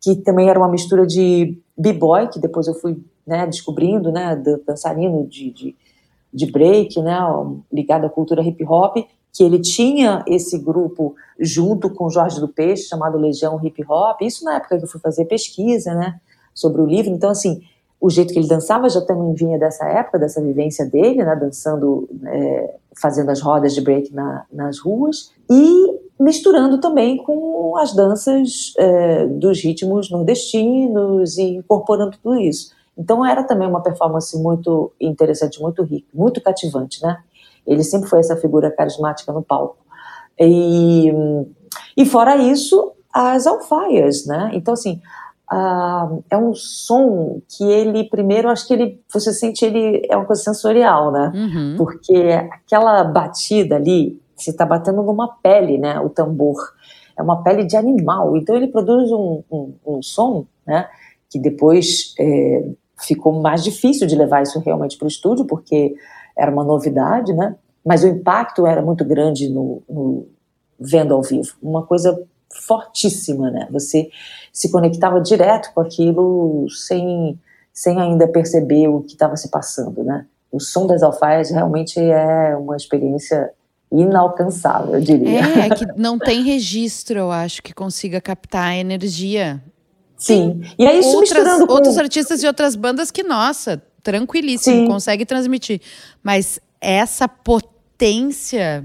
que também era uma mistura de b-boy, que depois eu fui né, descobrindo, né, dançarino de, de, de break, né, ligado à cultura hip hop, que ele tinha esse grupo junto com Jorge do Peixe, chamado Legião Hip Hop, isso na época que eu fui fazer pesquisa, né, sobre o livro, então assim, o jeito que ele dançava já também vinha dessa época, dessa vivência dele, né, dançando, é, fazendo as rodas de break na, nas ruas, e misturando também com as danças é, dos ritmos nordestinos e incorporando tudo isso. Então era também uma performance muito interessante, muito rica, muito cativante, né? Ele sempre foi essa figura carismática no palco. E, e fora isso, as alfaias, né? Então assim, uh, é um som que ele primeiro acho que ele você sente ele é uma coisa sensorial, né? Uhum. Porque aquela batida ali você está batendo numa pele, né? O tambor é uma pele de animal, então ele produz um, um, um som, né? Que depois é, ficou mais difícil de levar isso realmente para o estúdio, porque era uma novidade, né? Mas o impacto era muito grande no, no vendo ao vivo, uma coisa fortíssima, né? Você se conectava direto com aquilo sem sem ainda perceber o que estava se passando, né? O som das alfaias realmente é uma experiência inalcançável, eu diria. É, é que não tem registro, eu acho, que consiga captar a energia. Sim. E aí isso outras, misturando com... Outros artistas e outras bandas que, nossa, tranquilíssimo, Sim. consegue transmitir. Mas essa potência,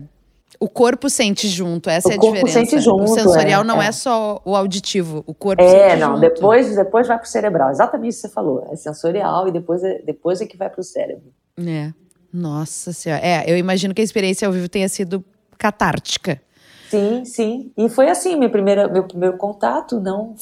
o corpo sente junto, essa o é a diferença. O corpo sente junto. O sensorial é, não é. é. só o auditivo, o corpo é, sente não, junto. depois, depois vai pro cerebral. Exatamente isso que você falou. É sensorial e depois é, depois é que vai pro cérebro. É. Nossa Senhora. É, eu imagino que a experiência ao vivo tenha sido catártica. Sim, sim. E foi assim, meu primeiro, meu primeiro contato, não,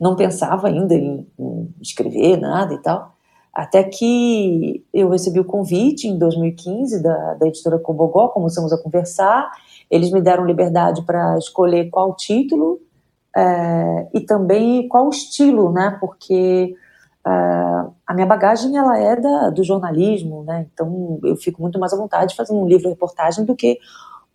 não pensava ainda em, em escrever nada e tal. Até que eu recebi o convite em 2015 da, da editora Cobogó, começamos a conversar. Eles me deram liberdade para escolher qual título é, e também qual estilo, né? Porque Uh, a minha bagagem ela é da, do jornalismo, né? Então eu fico muito mais à vontade fazendo um livro reportagem do que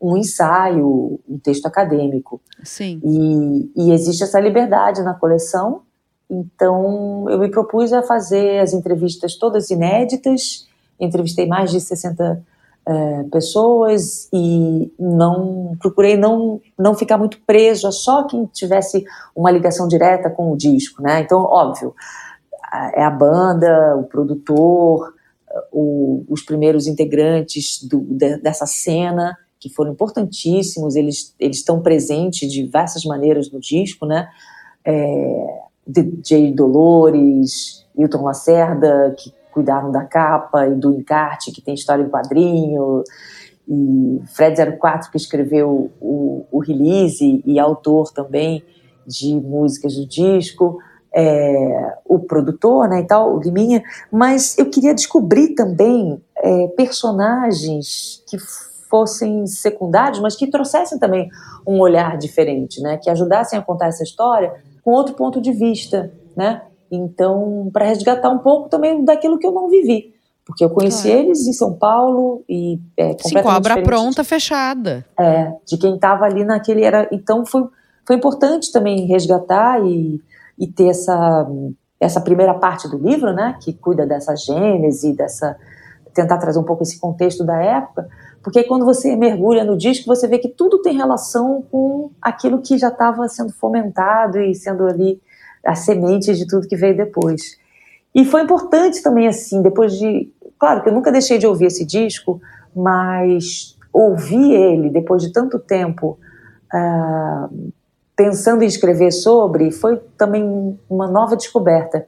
um ensaio, um texto acadêmico. Sim. E, e, existe essa liberdade na coleção. Então eu me propus a fazer as entrevistas todas inéditas. Entrevistei mais de 60 é, pessoas e não procurei não não ficar muito preso a só quem tivesse uma ligação direta com o disco, né? Então, óbvio, é a banda, o produtor, o, os primeiros integrantes do, de, dessa cena que foram importantíssimos, eles, eles estão presentes de diversas maneiras no disco, né? É, DJ Dolores, Hilton Lacerda, que cuidaram da capa e do encarte, que tem história em quadrinho, e Fred 04, que escreveu o, o release e autor também de músicas do disco, é, o produtor né, e tal, o Liminha, mas eu queria descobrir também é, personagens que fossem secundários, mas que trouxessem também um olhar diferente, né, que ajudassem a contar essa história com outro ponto de vista, né? Então, para resgatar um pouco também daquilo que eu não vivi. Porque eu conheci claro. eles em São Paulo e é, Sim, com a obra pronta, fechada. É, de quem estava ali naquele era. Então foi, foi importante também resgatar e, e ter essa, essa primeira parte do livro, né? Que cuida dessa gênese, dessa tentar trazer um pouco esse contexto da época, porque quando você mergulha no disco, você vê que tudo tem relação com aquilo que já estava sendo fomentado e sendo ali a semente de tudo que veio depois. E foi importante também, assim, depois de. Claro que eu nunca deixei de ouvir esse disco, mas ouvir ele depois de tanto tempo, uh, pensando em escrever sobre, foi também uma nova descoberta,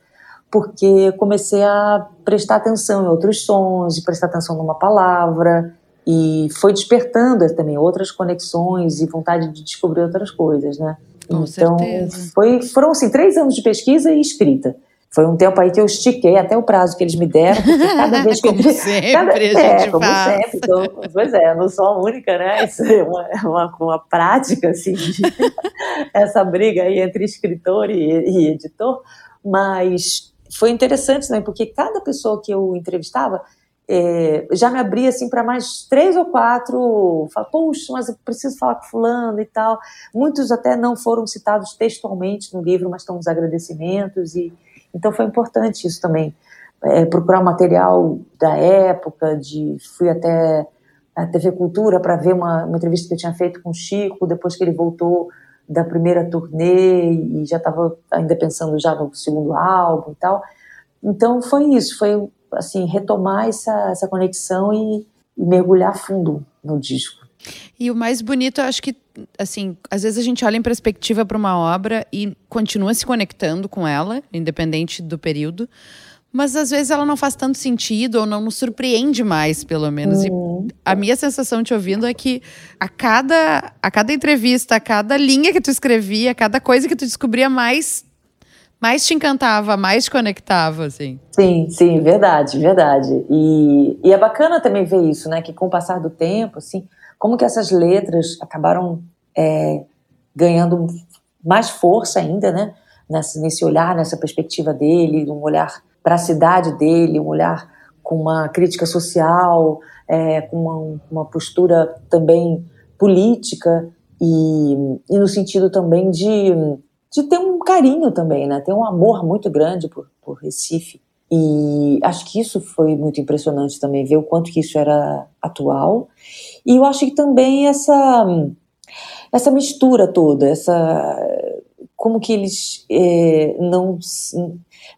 porque comecei a prestar atenção em outros sons, prestar atenção numa palavra, e foi despertando também outras conexões e vontade de descobrir outras coisas, né? Com então, certeza. Foi, foram assim, três anos de pesquisa e escrita. Foi um tempo aí que eu estiquei até o prazo que eles me deram, porque cada vez que como eu... sempre, cada, a gente é, como sempre. Então, pois é, eu não sou a única, né? Isso é uma, uma, uma prática, assim, de, essa briga aí entre escritor e, e editor, mas foi interessante, né? Porque cada pessoa que eu entrevistava é, já me abria assim para mais três ou quatro, fala, puxa, mas eu preciso falar com fulano e tal. Muitos até não foram citados textualmente no livro, mas estão os agradecimentos e então foi importante isso também. É, procurar material da época, de fui até a TV Cultura para ver uma, uma entrevista que eu tinha feito com o Chico depois que ele voltou da primeira turnê e já estava ainda pensando já no segundo álbum e tal. Então foi isso, foi assim, retomar essa, essa conexão e, e mergulhar fundo no disco. E o mais bonito, eu acho que, assim, às vezes a gente olha em perspectiva para uma obra e continua se conectando com ela, independente do período, mas às vezes ela não faz tanto sentido ou não nos surpreende mais, pelo menos. Uhum. A minha sensação te ouvindo é que a cada, a cada entrevista, a cada linha que tu escrevia, a cada coisa que tu descobria mais mais te encantava, mais te conectava, assim. Sim, sim, verdade, verdade. E, e é bacana também ver isso, né? Que com o passar do tempo, assim, como que essas letras acabaram é, ganhando mais força ainda, né? Nesse, nesse olhar, nessa perspectiva dele, um olhar para a cidade dele, um olhar com uma crítica social, é, com uma, uma postura também política e, e no sentido também de de ter um carinho também, né? Ter um amor muito grande por, por Recife. E acho que isso foi muito impressionante também, ver o quanto que isso era atual. E eu acho que também essa, essa mistura toda, essa como que eles é, não,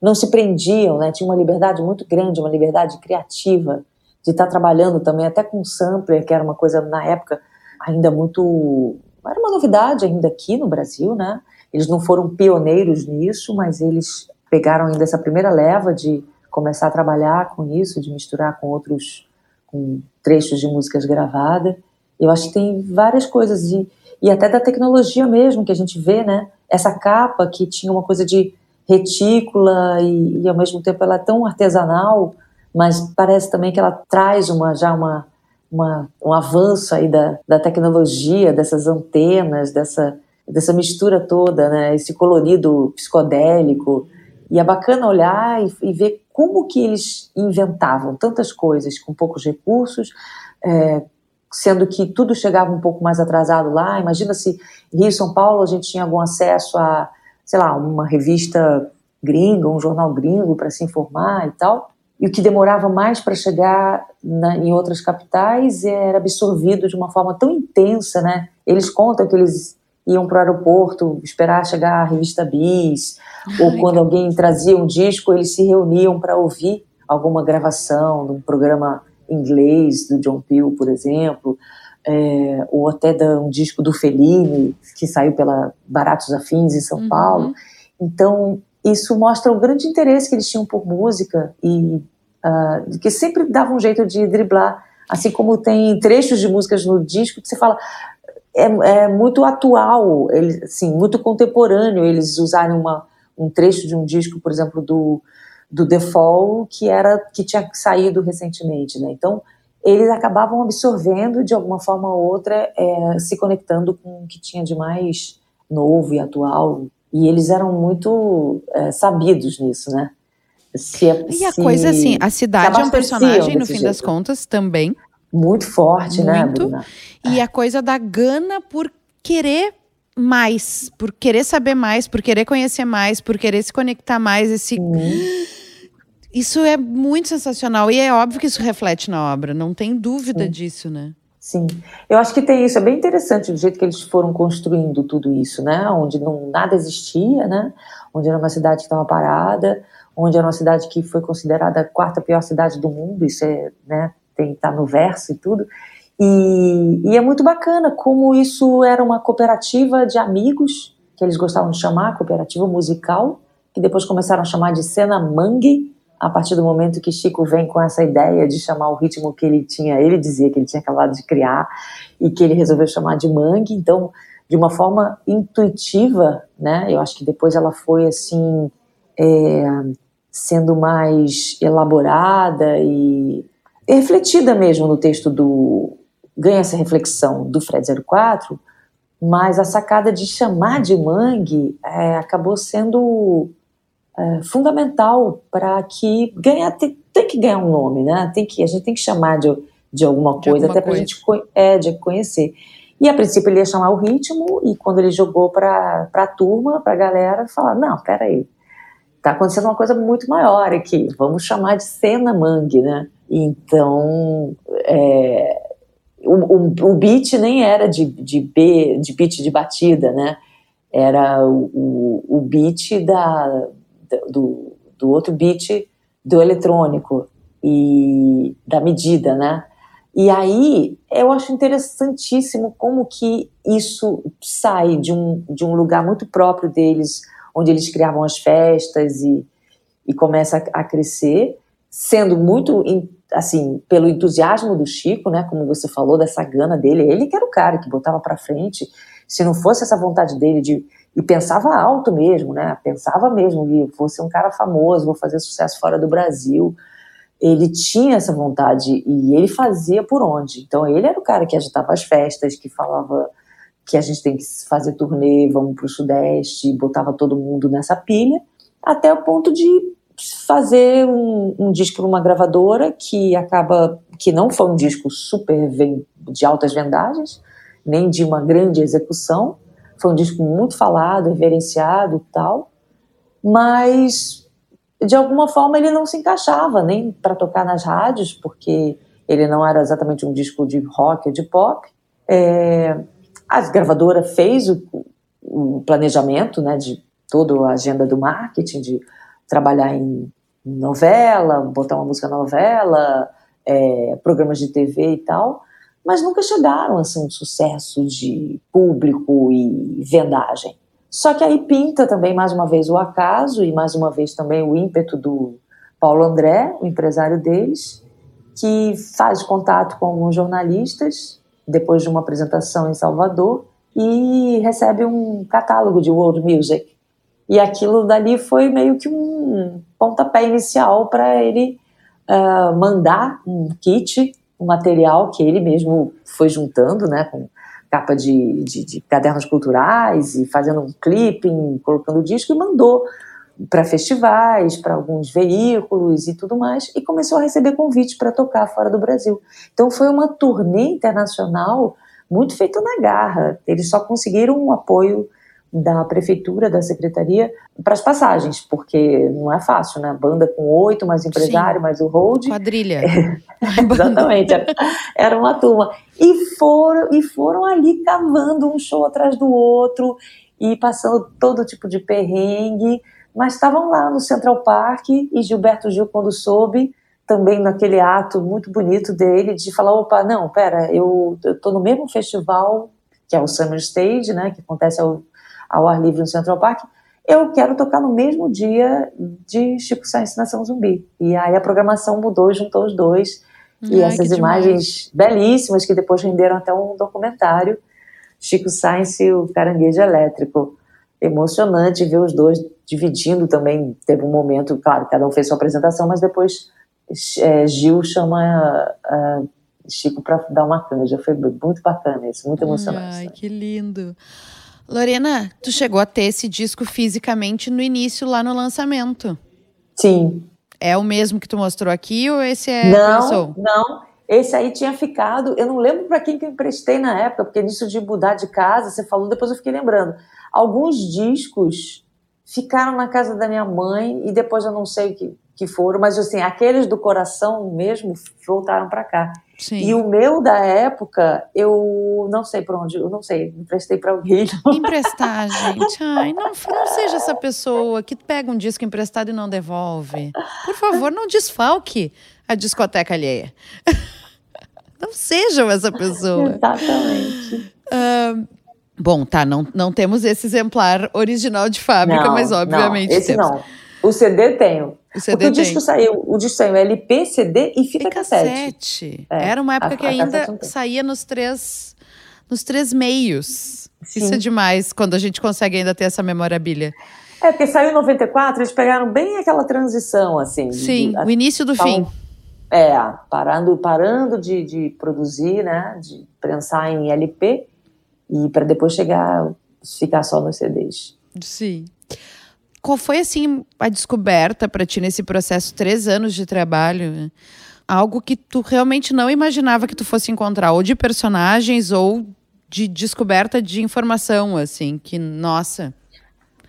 não se prendiam, né? Tinha uma liberdade muito grande, uma liberdade criativa de estar trabalhando também, até com sampler, que era uma coisa na época ainda muito. Era uma novidade ainda aqui no Brasil, né? Eles não foram pioneiros nisso, mas eles pegaram ainda essa primeira leva de começar a trabalhar com isso, de misturar com outros com trechos de músicas gravadas. Eu acho que tem várias coisas e, e até da tecnologia mesmo que a gente vê, né? Essa capa que tinha uma coisa de retícula e, e ao mesmo tempo ela é tão artesanal, mas parece também que ela traz uma já uma, uma um avanço aí da, da tecnologia, dessas antenas, dessa dessa mistura toda, né? Esse colorido psicodélico. E é bacana olhar e, e ver como que eles inventavam tantas coisas com poucos recursos, é, sendo que tudo chegava um pouco mais atrasado lá. Imagina se Rio e São Paulo a gente tinha algum acesso a, sei lá, uma revista gringa, um jornal gringo para se informar e tal. e o que demorava mais para chegar na, em outras capitais era absorvido de uma forma tão intensa, né? Eles contam que eles iam para o aeroporto esperar chegar a revista Bis, Ai, ou quando alguém trazia um disco, eles se reuniam para ouvir alguma gravação de um programa inglês do John Peel, por exemplo, é, ou até de um disco do Fellini, que saiu pela Baratos Afins em São uhum. Paulo. Então, isso mostra o grande interesse que eles tinham por música e uh, que sempre dava um jeito de driblar, assim como tem trechos de músicas no disco que você fala é, é muito atual, ele, assim, muito contemporâneo eles usarem uma, um trecho de um disco, por exemplo, do, do The Fall, que era que tinha saído recentemente, né? Então eles acabavam absorvendo de alguma forma ou outra, é, se conectando com o que tinha de mais novo e atual, e eles eram muito é, sabidos nisso, né? Se, e a se, coisa assim, a cidade é um personagem, no fim jeito. das contas, também. Muito forte, né, Muito. né, Bruna? E a coisa da gana por querer mais, por querer saber mais, por querer conhecer mais, por querer se conectar mais, esse... Uhum. Isso é muito sensacional e é óbvio que isso reflete na obra, não tem dúvida Sim. disso, né? Sim, eu acho que tem isso, é bem interessante do jeito que eles foram construindo tudo isso, né? Onde não nada existia, né? Onde era uma cidade que estava parada, onde era uma cidade que foi considerada a quarta pior cidade do mundo, isso é, né? Tem tá no verso e tudo. E, e é muito bacana como isso era uma cooperativa de amigos que eles gostavam de chamar, cooperativa musical, que depois começaram a chamar de cena mangue, a partir do momento que Chico vem com essa ideia de chamar o ritmo que ele tinha, ele dizia que ele tinha acabado de criar e que ele resolveu chamar de mangue, então de uma forma intuitiva, né? Eu acho que depois ela foi assim é, sendo mais elaborada e refletida mesmo no texto do ganha essa reflexão do Fred 04, mas a sacada de chamar de mangue é, acabou sendo é, fundamental para que ganhar tem, tem, que ganhar um nome, né? Tem que a gente tem que chamar de, de alguma de coisa alguma até para a gente é de conhecer. E a princípio ele ia chamar o ritmo e quando ele jogou para a turma, para a galera, falar não, peraí, tá acontecendo uma coisa muito maior aqui. Vamos chamar de cena mangue, né? Então é, o, o, o beat nem era de, de B, de beat de batida, né? Era o, o, beat da do, do outro beat do eletrônico e da medida, né? E aí eu acho interessantíssimo como que isso sai de um, de um lugar muito próprio deles, onde eles criavam as festas e, e começa a, a crescer, sendo muito assim pelo entusiasmo do Chico, né? Como você falou dessa gana dele, ele que era o cara que botava para frente. Se não fosse essa vontade dele de e pensava alto mesmo, né? Pensava mesmo, que vou ser um cara famoso, vou fazer sucesso fora do Brasil. Ele tinha essa vontade e ele fazia por onde. Então ele era o cara que agitava as festas, que falava que a gente tem que fazer turnê, vamos para o Sudeste, botava todo mundo nessa pilha, até o ponto de fazer um, um disco para uma gravadora que acaba que não foi um disco super de altas vendagens, nem de uma grande execução, foi um disco muito falado, reverenciado e tal, mas de alguma forma ele não se encaixava nem para tocar nas rádios, porque ele não era exatamente um disco de rock ou de pop. É, a gravadora fez o, o, planejamento né, de toda a agenda do marketing, de trabalhar em novela, botar uma música novela, é, programas de TV e tal, mas nunca chegaram a ser um sucesso de público e vendagem. Só que aí pinta também mais uma vez o acaso e mais uma vez também o ímpeto do Paulo André, o empresário deles, que faz contato com alguns jornalistas depois de uma apresentação em Salvador e recebe um catálogo de world music. E aquilo dali foi meio que um pontapé inicial para ele uh, mandar um kit um material que ele mesmo foi juntando, né, com capa de, de, de cadernos culturais e fazendo um clipping, colocando disco e mandou para festivais, para alguns veículos e tudo mais, e começou a receber convites para tocar fora do Brasil. Então foi uma turnê internacional muito feita na garra. Eles só conseguiram um apoio da prefeitura, da secretaria, para as passagens, porque não é fácil, né? Banda com oito, mais empresário, Sim. mais o hold. Quadrilha. Exatamente, era, era uma turma. E foram, e foram ali cavando um show atrás do outro e passando todo tipo de perrengue, mas estavam lá no Central Park e Gilberto Gil, quando soube, também naquele ato muito bonito dele de falar, opa, não, pera, eu estou no mesmo festival que é o Summer Stage, né, que acontece ao ao ar livre no Central Park, eu quero tocar no mesmo dia de Chico Sainz Nação Zumbi. E aí a programação mudou, juntou os dois. e essas imagens belíssimas que depois renderam até um documentário, Chico Sainz e o Caranguejo Elétrico. Emocionante ver os dois dividindo também. Teve um momento, claro, cada um fez sua apresentação, mas depois é, Gil chama uh, Chico para dar uma canja. Foi muito bacana isso, muito emocionante. Ai, que lindo. Lorena, tu chegou a ter esse disco fisicamente no início, lá no lançamento. Sim. É o mesmo que tu mostrou aqui ou esse é Não, não. Esse aí tinha ficado, eu não lembro para quem que eu emprestei na época, porque nisso de mudar de casa, você falou, depois eu fiquei lembrando. Alguns discos ficaram na casa da minha mãe e depois eu não sei o que, que foram, mas assim, aqueles do coração mesmo voltaram para cá. Sim. E o meu da época, eu não sei para onde, eu não sei, emprestei para alguém. Emprestar, gente. Ai, não, não seja essa pessoa que pega um disco emprestado e não devolve. Por favor, não desfalque a discoteca alheia. Não sejam essa pessoa. Exatamente. Uh, bom, tá, não, não temos esse exemplar original de fábrica, não, mas obviamente não, esse temos. não. O CD tenho. O CD Porque o disco saiu, o disco saiu LP, CD e fita e cassete. cassete. É, Era uma época a, que ainda saía nos três, nos três meios. Sim. Isso é demais quando a gente consegue ainda ter essa memorabilia. É, porque saiu em 94, eles pegaram bem aquela transição, assim. Sim, de, o início do fim. É, parando, parando de, de produzir, né, de pensar em LP e para depois chegar, ficar só nos CDs. Sim. Qual foi, assim, a descoberta para ti nesse processo, três anos de trabalho? Algo que tu realmente não imaginava que tu fosse encontrar, ou de personagens, ou de descoberta de informação, assim, que, nossa...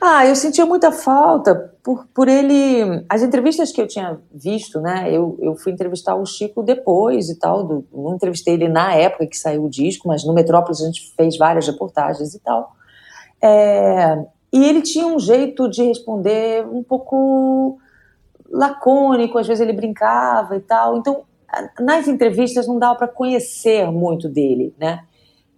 Ah, eu sentia muita falta por, por ele. As entrevistas que eu tinha visto, né? Eu, eu fui entrevistar o Chico depois e tal. Do, não entrevistei ele na época que saiu o disco, mas no Metrópolis a gente fez várias reportagens e tal. É, e ele tinha um jeito de responder um pouco lacônico, às vezes ele brincava e tal. Então, nas entrevistas não dava para conhecer muito dele, né?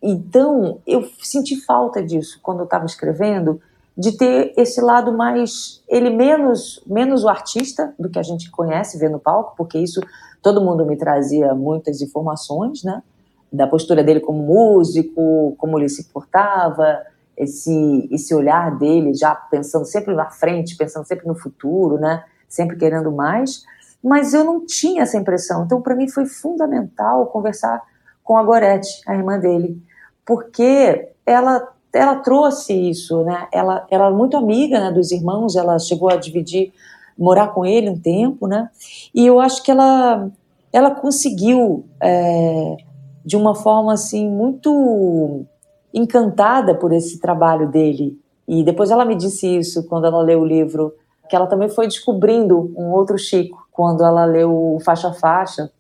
Então, eu senti falta disso quando eu estava escrevendo, de ter esse lado mais ele menos menos o artista do que a gente conhece vê no palco, porque isso todo mundo me trazia muitas informações, né? Da postura dele como músico, como ele se portava, esse, esse olhar dele, já pensando sempre na frente, pensando sempre no futuro, né? Sempre querendo mais. Mas eu não tinha essa impressão. Então, para mim, foi fundamental conversar com a Gorete, a irmã dele, porque ela ela trouxe isso, né? Ela, ela era muito amiga né, dos irmãos, ela chegou a dividir, morar com ele um tempo, né? E eu acho que ela, ela conseguiu, é, de uma forma assim muito encantada por esse trabalho dele. E depois ela me disse isso quando ela leu o livro, que ela também foi descobrindo um outro Chico quando ela leu Faixa a Faixa,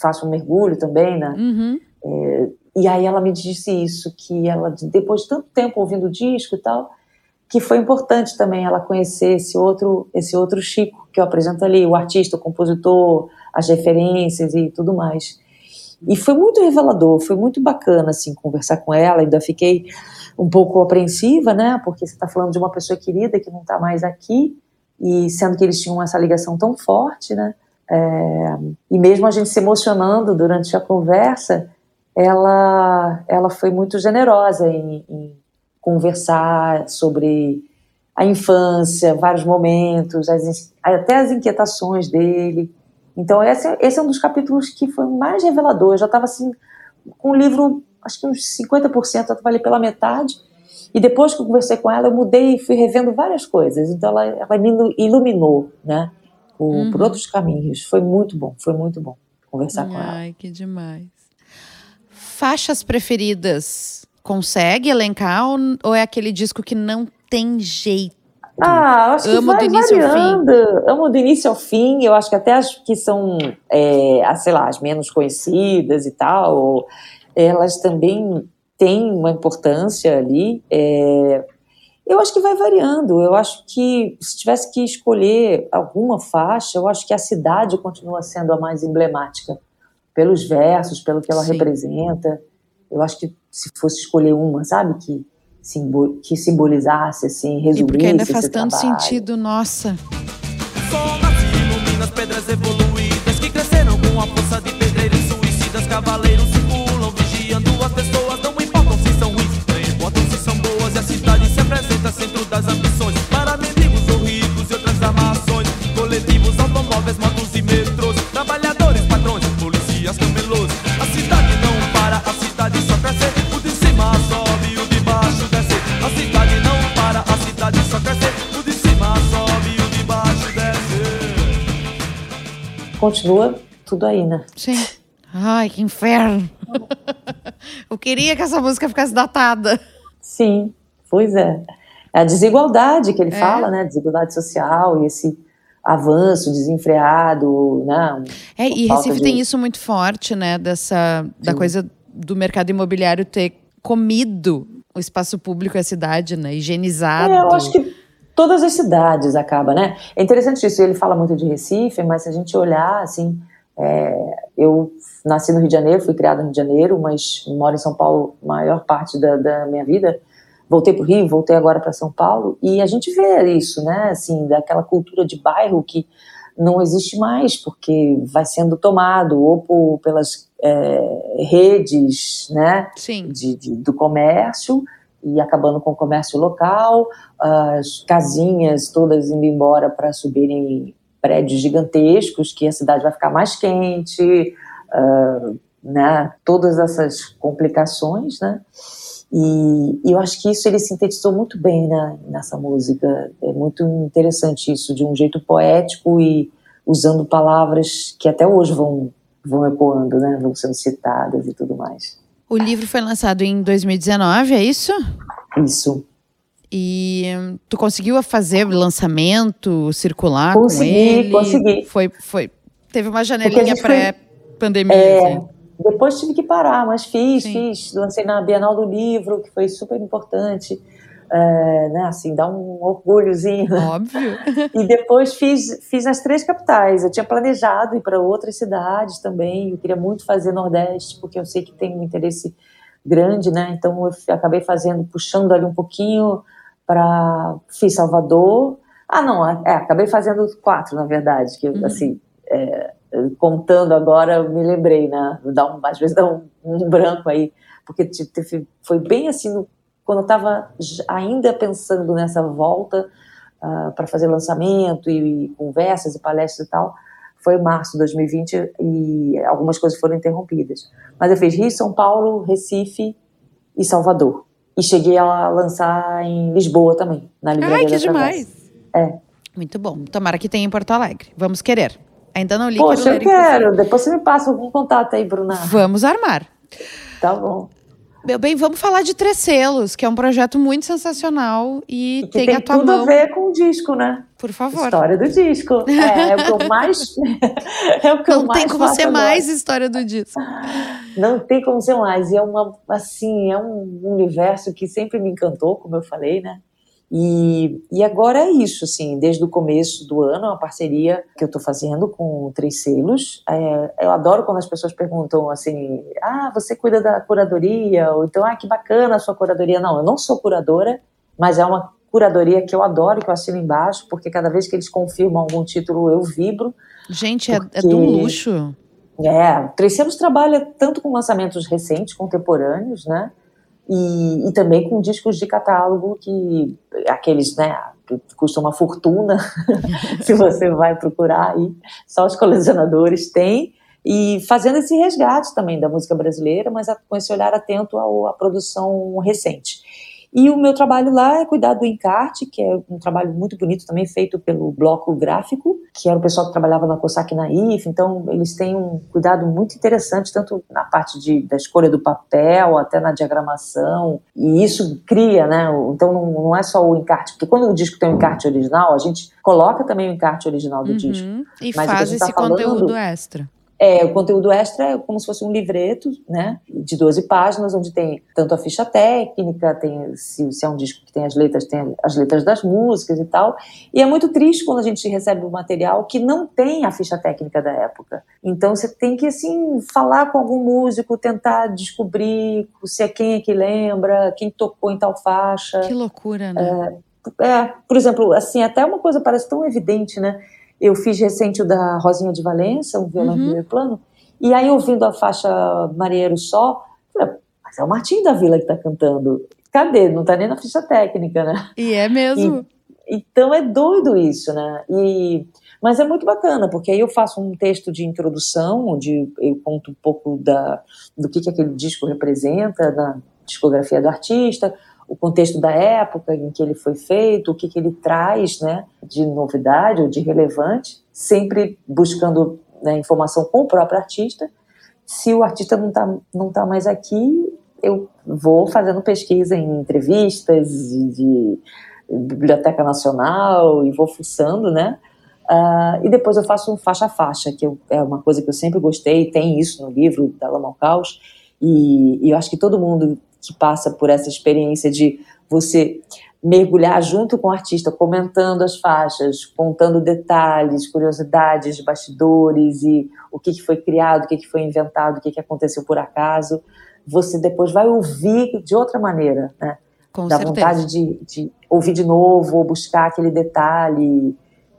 Faça um Mergulho também, né? Uhum. É, e aí ela me disse isso, que ela, depois de tanto tempo ouvindo o disco e tal, que foi importante também ela conhecer esse outro, esse outro Chico que eu apresento ali, o artista, o compositor, as referências e tudo mais. E foi muito revelador, foi muito bacana, assim, conversar com ela. Ainda fiquei um pouco apreensiva, né? Porque você está falando de uma pessoa querida que não está mais aqui, e sendo que eles tinham essa ligação tão forte, né? É, e mesmo a gente se emocionando durante a conversa, ela, ela foi muito generosa em, em conversar sobre a infância, vários momentos, as, até as inquietações dele. Então, esse, esse é um dos capítulos que foi mais revelador. Eu já estava assim, com o livro, acho que uns 50%, eu estava ali pela metade. E depois que eu conversei com ela, eu mudei e fui revendo várias coisas. Então, ela, ela me iluminou, né? Por, uhum. por outros caminhos. Foi muito bom, foi muito bom conversar Ai, com ela. Ai, que demais. Faixas preferidas? Consegue elencar ou, ou é aquele disco que não tem jeito. Ah, acho que Amo vai do início variando. ao fim. Amo do início ao fim. Eu acho que até as que são, é, sei lá, as menos conhecidas e tal, elas também têm uma importância ali. É, eu acho que vai variando. Eu acho que se tivesse que escolher alguma faixa, eu acho que a cidade continua sendo a mais emblemática pelos versos, pelo que ela Sim. representa. Eu acho que se fosse escolher uma, sabe, que simbol, que simbolizasse, assim, resumisse E porque ainda faz tanto trabalho. sentido, nossa. Sol ilumina as pedras evoluídas Continua tudo aí, né? Sim. Ai, que inferno. Eu queria que essa música ficasse datada. Sim, pois é. É a desigualdade que ele é. fala, né? Desigualdade social e esse avanço desenfreado, né? É, e Recife de... tem isso muito forte, né? Dessa, da coisa do mercado imobiliário ter comido o espaço público e a cidade, né? Higienizado. É, eu acho que todas as cidades acaba, né? É interessante isso, ele fala muito de Recife, mas se a gente olhar, assim, é, eu nasci no Rio de Janeiro, fui criada no Rio de Janeiro, mas moro em São Paulo a maior parte da, da minha vida. Voltei para o Rio, voltei agora para São Paulo, e a gente vê isso, né? Assim, daquela cultura de bairro que não existe mais, porque vai sendo tomado ou por, pelas é, redes né, de, de, do comércio e acabando com o comércio local, as casinhas todas indo embora para subirem prédios gigantescos, que a cidade vai ficar mais quente, uh, né, todas essas complicações, né, e, e, eu acho que isso ele sintetizou muito bem né, nessa música. É muito interessante isso, de um jeito poético e usando palavras que até hoje vão, vão ecoando, né, vão sendo citadas e tudo mais. O livro foi lançado em 2019, é isso? Isso. E tu conseguiu fazer lançamento, circular consegui, com ele? Consegui, consegui. Foi, foi, teve uma janelinha pré-pandemia, é, assim. Depois tive que parar, mas fiz, Sim. fiz. Lancei na Bienal do Livro, que foi super importante. É, né, assim, dá um orgulhozinho. Né? Óbvio. e depois fiz, fiz nas três capitais. Eu tinha planejado ir para outras cidades também. Eu queria muito fazer Nordeste, porque eu sei que tem um interesse grande, né? Então eu acabei fazendo, puxando ali um pouquinho para fiz Salvador. Ah, não, é, acabei fazendo quatro, na verdade, que uhum. assim, é, contando agora, me lembrei, né? Dá um, às vezes dá um, um branco aí, porque foi bem assim, no, quando eu estava ainda pensando nessa volta uh, ah, para fazer lançamento e, e, conversas e palestras e tal, foi março de 2020 e algumas coisas foram interrompidas. Mas eu fiz Rio, São Paulo, Recife e Salvador. E cheguei a lançar em Lisboa também, na Livraria Ai, que demais! É. Muito bom. Tomara que tenha em Porto Alegre. Vamos querer. Ainda não li. Poxa, eu quero. Depois você me passa algum contato aí, Bruna. Vamos armar. Tá bom. Meu bem, vamos falar de Três Selos, que é um projeto muito sensacional e, e tem, tem a tua tudo mão. a ver com o disco, né? Por favor. História do disco. É, é o que eu mais. é o que Não eu mais tem como ser agora. mais história do disco. Não tem como ser mais. E é uma, assim, é um universo que sempre me encantou, como eu falei, né? E, e agora é isso, assim, desde o começo do ano, uma parceria que eu estou fazendo com três selos. É, eu adoro quando as pessoas perguntam assim: ah, você cuida da curadoria? Ou então, ah, que bacana a sua curadoria. Não, eu não sou curadora, mas é uma curadoria que eu adoro, que eu assino embaixo, porque cada vez que eles confirmam algum título, eu vibro. Gente, porque... é, é de um luxo. É, Três Selos trabalha tanto com lançamentos recentes, contemporâneos, né? E, e, também com discos de catálogo que aqueles, né, que custam uma fortuna, se você vai procurar aí, só os colecionadores têm, e fazendo esse resgate também da música brasileira, mas com esse olhar atento à produção recente. E o meu trabalho lá é cuidar do encarte, que é um trabalho muito bonito também feito pelo Bloco Gráfico, que era o pessoal que trabalhava na COSAC e na IF, então eles têm um cuidado muito interessante, tanto na parte de, da escolha do papel, até na diagramação, e isso cria, né? Então não, não é só o encarte, porque quando o disco tem um encarte original, a gente coloca também o encarte original do Uhum. disco. E Mas faz tá esse falando- conteúdo extra. É, o conteúdo extra é como se fosse um livreto, né, de 12 páginas, onde tem tanto a ficha técnica, tem se, se é um disco que tem as letras, tem as letras das músicas e tal. E é muito triste quando a gente recebe um material que não tem a ficha técnica da época. Então você tem que assim falar com algum músico, tentar descobrir se é quem é que lembra, quem tocou em tal faixa. Que loucura, né? É, por exemplo, assim, até uma coisa parece tão evidente, né? Eu fiz recente o da Rosinha de Valença, um violão Uhum. primeiro plano, e aí ouvindo a faixa Marinheiro Só, falei, mas é o Martim da Vila que tá cantando. Cadê? Não tá nem na ficha técnica, né? E é mesmo. Então é doido isso, né? E, mas é muito bacana, porque aí eu faço um texto de introdução, onde eu conto um pouco da, do que, que aquele disco representa na discografia do artista, o contexto da época em que ele foi feito, o que, que ele traz né, de novidade ou de relevante, sempre buscando né, informação com o próprio artista. Se o artista não está não tá mais aqui, eu vou fazendo pesquisa em entrevistas de, de Biblioteca Nacional e vou fuçando, né? Ah, e depois eu faço um faixa a faixa, que eu- é uma coisa que eu sempre gostei, tem isso no livro da Lama ao Caos, e, e eu acho que todo mundo que passa por essa experiência de você mergulhar junto com o artista, comentando as faixas, contando detalhes, curiosidades, bastidores e o que, foi criado, o que, foi inventado, o que, que aconteceu por acaso, você depois vai ouvir de outra maneira, né? Com dá certeza. vontade de, de ouvir de novo, ou buscar aquele detalhe,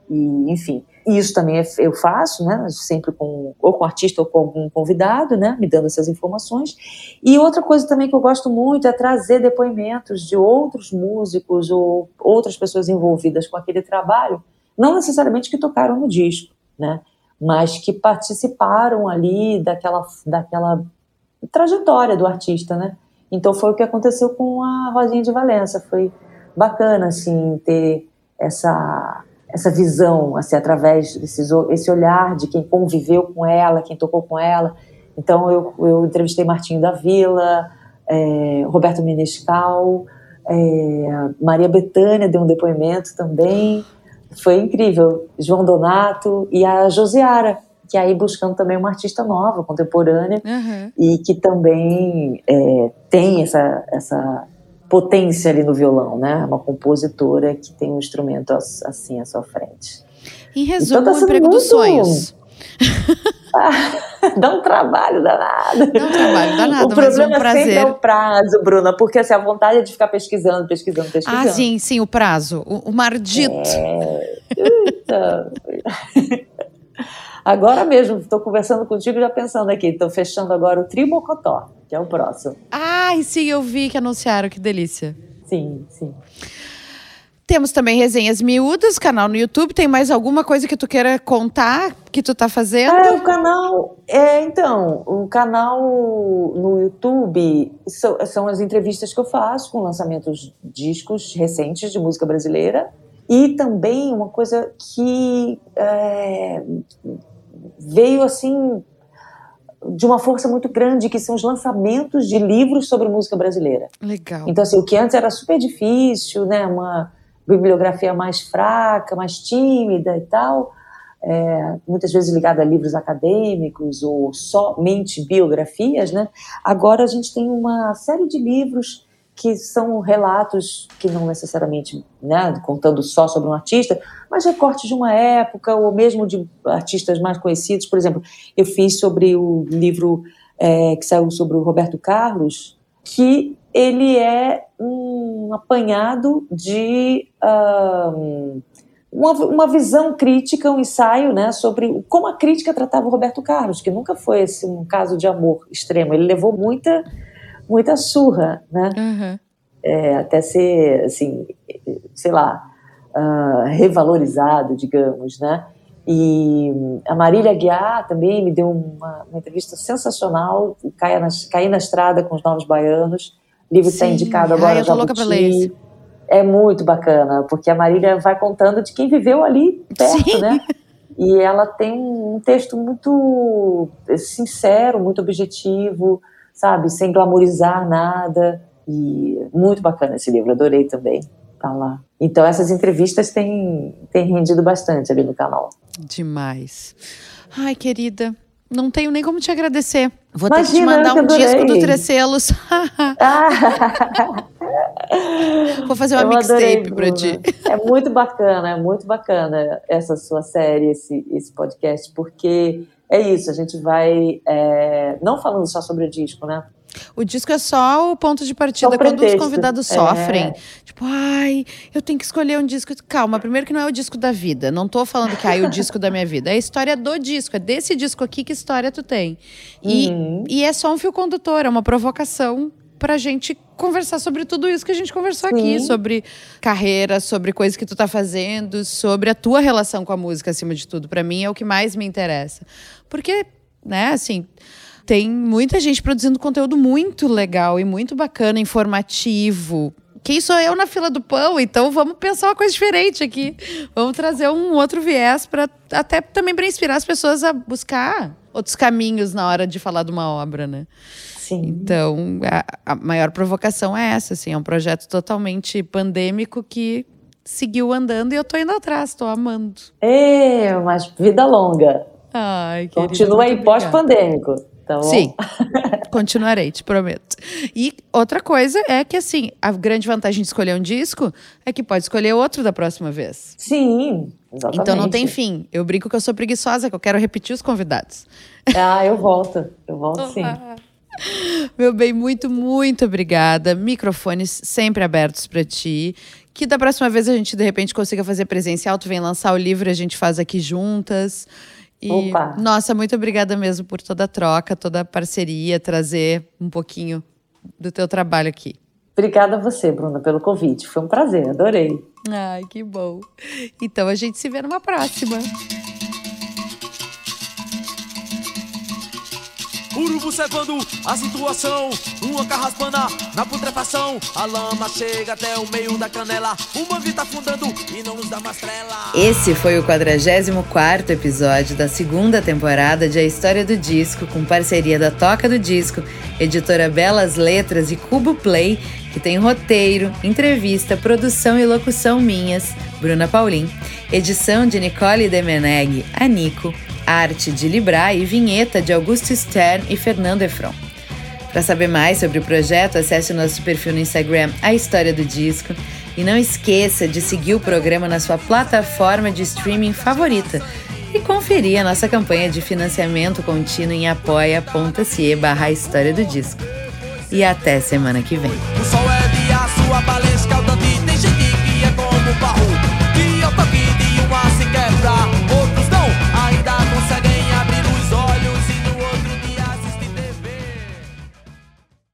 e enfim. E isso também é- eu faço, né? Sempre com ou com artista ou com algum convidado, né? Me dando essas informações. E outra coisa também que eu gosto muito é trazer depoimentos de outros músicos ou outras pessoas envolvidas com aquele trabalho, não necessariamente que tocaram no disco, né? Mas que participaram ali daquela daquela trajetória do artista, né? Então foi o que aconteceu com a Rosinha de Valença. Foi bacana, assim, ter essa, essa visão, assim, através desse esse olhar de quem conviveu com ela, quem tocou com ela. Então eu, eu entrevistei Martinho da Vila, é, Roberto Menescal, é, Maria Bethânia deu um depoimento também. Foi incrível. João Donato e a Josiara, que aí buscando também uma artista nova, contemporânea, Aham. e que também é, tem essa, essa potência ali no violão, né? Uma compositora que tem um instrumento as- assim à sua frente. Em resumo, tá o emprego dos sonhos. Dá um trabalho danado. Não trabalho danado, o mas problema um sempre prazer. é o prazo, Bruna, porque assim, a vontade é de ficar pesquisando, pesquisando, pesquisando. Ah, sim, sim, o prazo. O, o mardito. É. Agora mesmo, estou conversando contigo já pensando aqui. Estou fechando agora o Trimocotó, que é o próximo. Ai, sim, eu vi que anunciaram, que delícia. Sim, sim. Temos também resenhas miúdas, canal no YouTube. Tem mais alguma coisa que tu queira contar que tu tá fazendo? É, o canal. É, então, o canal no YouTube são, são as entrevistas que eu faço com lançamentos de discos recentes de música brasileira. E também uma coisa que é, veio assim de uma força muito grande, que são os lançamentos de livros sobre música brasileira. Legal. Então, assim, o que antes era super difícil, né? Uma bibliografia mais fraca, mais tímida e tal, é, muitas vezes ligada a livros acadêmicos ou somente biografias, né? Agora a gente tem uma série de livros que são relatos que não necessariamente, né, contando só sobre um artista, mas recortes de uma época ou mesmo de artistas mais conhecidos. Por exemplo, eu fiz sobre o livro é, que saiu sobre o Roberto Carlos, que ele é um apanhado de um, uma, uma, visão crítica, um ensaio né, sobre como a crítica tratava o Roberto Carlos, que nunca foi esse, um caso de amor extremo. Ele levou muita, muita surra, né? Uhum. É, até ser, assim, sei lá, uh, revalorizado, digamos, né? E a Marília Guiar também me deu uma, uma entrevista sensacional, caí na, caí na estrada com os Novos Baianos, O livro está indicado agora. Ai, eu tô louca ler esse. É muito bacana, porque a Marília vai contando de quem viveu ali perto, Sim. né? E ela tem um texto muito sincero, muito objetivo, sabe? Sem glamorizar nada. E muito bacana esse livro, adorei também. Tá lá. Então essas entrevistas têm, têm rendido bastante ali no canal. Demais. Ai, querida, não tenho nem como te agradecer. Vou Imagina, ter que te mandar um disco do Três Selos. Vou fazer uma mixtape pra ti. É muito bacana, é muito bacana essa sua série, esse, esse podcast, porque é isso, a gente vai. É, não falando só sobre o disco, né? O disco é só o ponto de partida quando os convidados sofrem. É. Tipo, ai, eu tenho que escolher um disco. Calma, primeiro que não é o disco da vida. Não tô falando que ai, o disco da minha vida. É a história do disco. É desse disco aqui que história tu tem. E, uhum. e é só um fio condutor, é uma provocação pra gente conversar sobre tudo isso que a gente conversou Sim. aqui, sobre carreira, sobre coisas que tu tá fazendo, sobre a tua relação com a música acima de tudo. Para mim é o que mais me interessa. Porque, né, assim, tem muita gente produzindo conteúdo muito legal e muito bacana, informativo. Quem sou eu na fila do pão? Então vamos pensar uma coisa diferente aqui. Vamos trazer um outro viés para até também para inspirar as pessoas a buscar outros caminhos na hora de falar de uma obra, né? Sim. Então, a, a maior provocação é essa, assim, é um projeto totalmente pandêmico que seguiu andando e eu tô indo atrás, tô amando. É, mas vida longa. Ai, querida, Continua aí pós-pandêmico. Tá? Sim, continuarei, te prometo. E outra coisa é que, assim, a grande vantagem de escolher um disco é que pode escolher outro da próxima vez. Sim, exatamente. Então não tem fim. Eu brinco que eu sou preguiçosa, que eu quero repetir os convidados. Ah, eu volto. Eu volto sim. Meu bem, muito, muito obrigada. Microfones sempre abertos para ti. Que da próxima vez a gente, de repente, consiga fazer presencial. Tu vem lançar o livro e a gente faz aqui juntas. E, Opa. nossa, muito obrigada mesmo por toda a troca, toda a parceria, trazer um pouquinho do teu trabalho aqui. Obrigada a você, Bruna, pelo convite. Foi um prazer, adorei. Ai, que bom. Então a gente se vê numa próxima. Urubu cevando a situação, uma carraspana na putrefação. A lama chega até o meio da canela, o mangue tá afundando e não nos dá mais trela. Esse foi o 44 episódio da segunda temporada de A História do Disco, com parceria da Toca do Disco, editora Belas Letras e Cubo Play, que tem roteiro, entrevista, produção e locução minhas, Bruna Paulin, edição de Nicole Demeneg, Nico, arte de Libra e vinheta de Augusto Stern e Fernando Efron. Para saber mais sobre o projeto, acesse o nosso perfil no Instagram, A História do Disco. E não esqueça de seguir o programa na sua plataforma de streaming favorita e conferir a nossa campanha de financiamento contínuo em apoia.se barra História do Disco. E até semana que vem.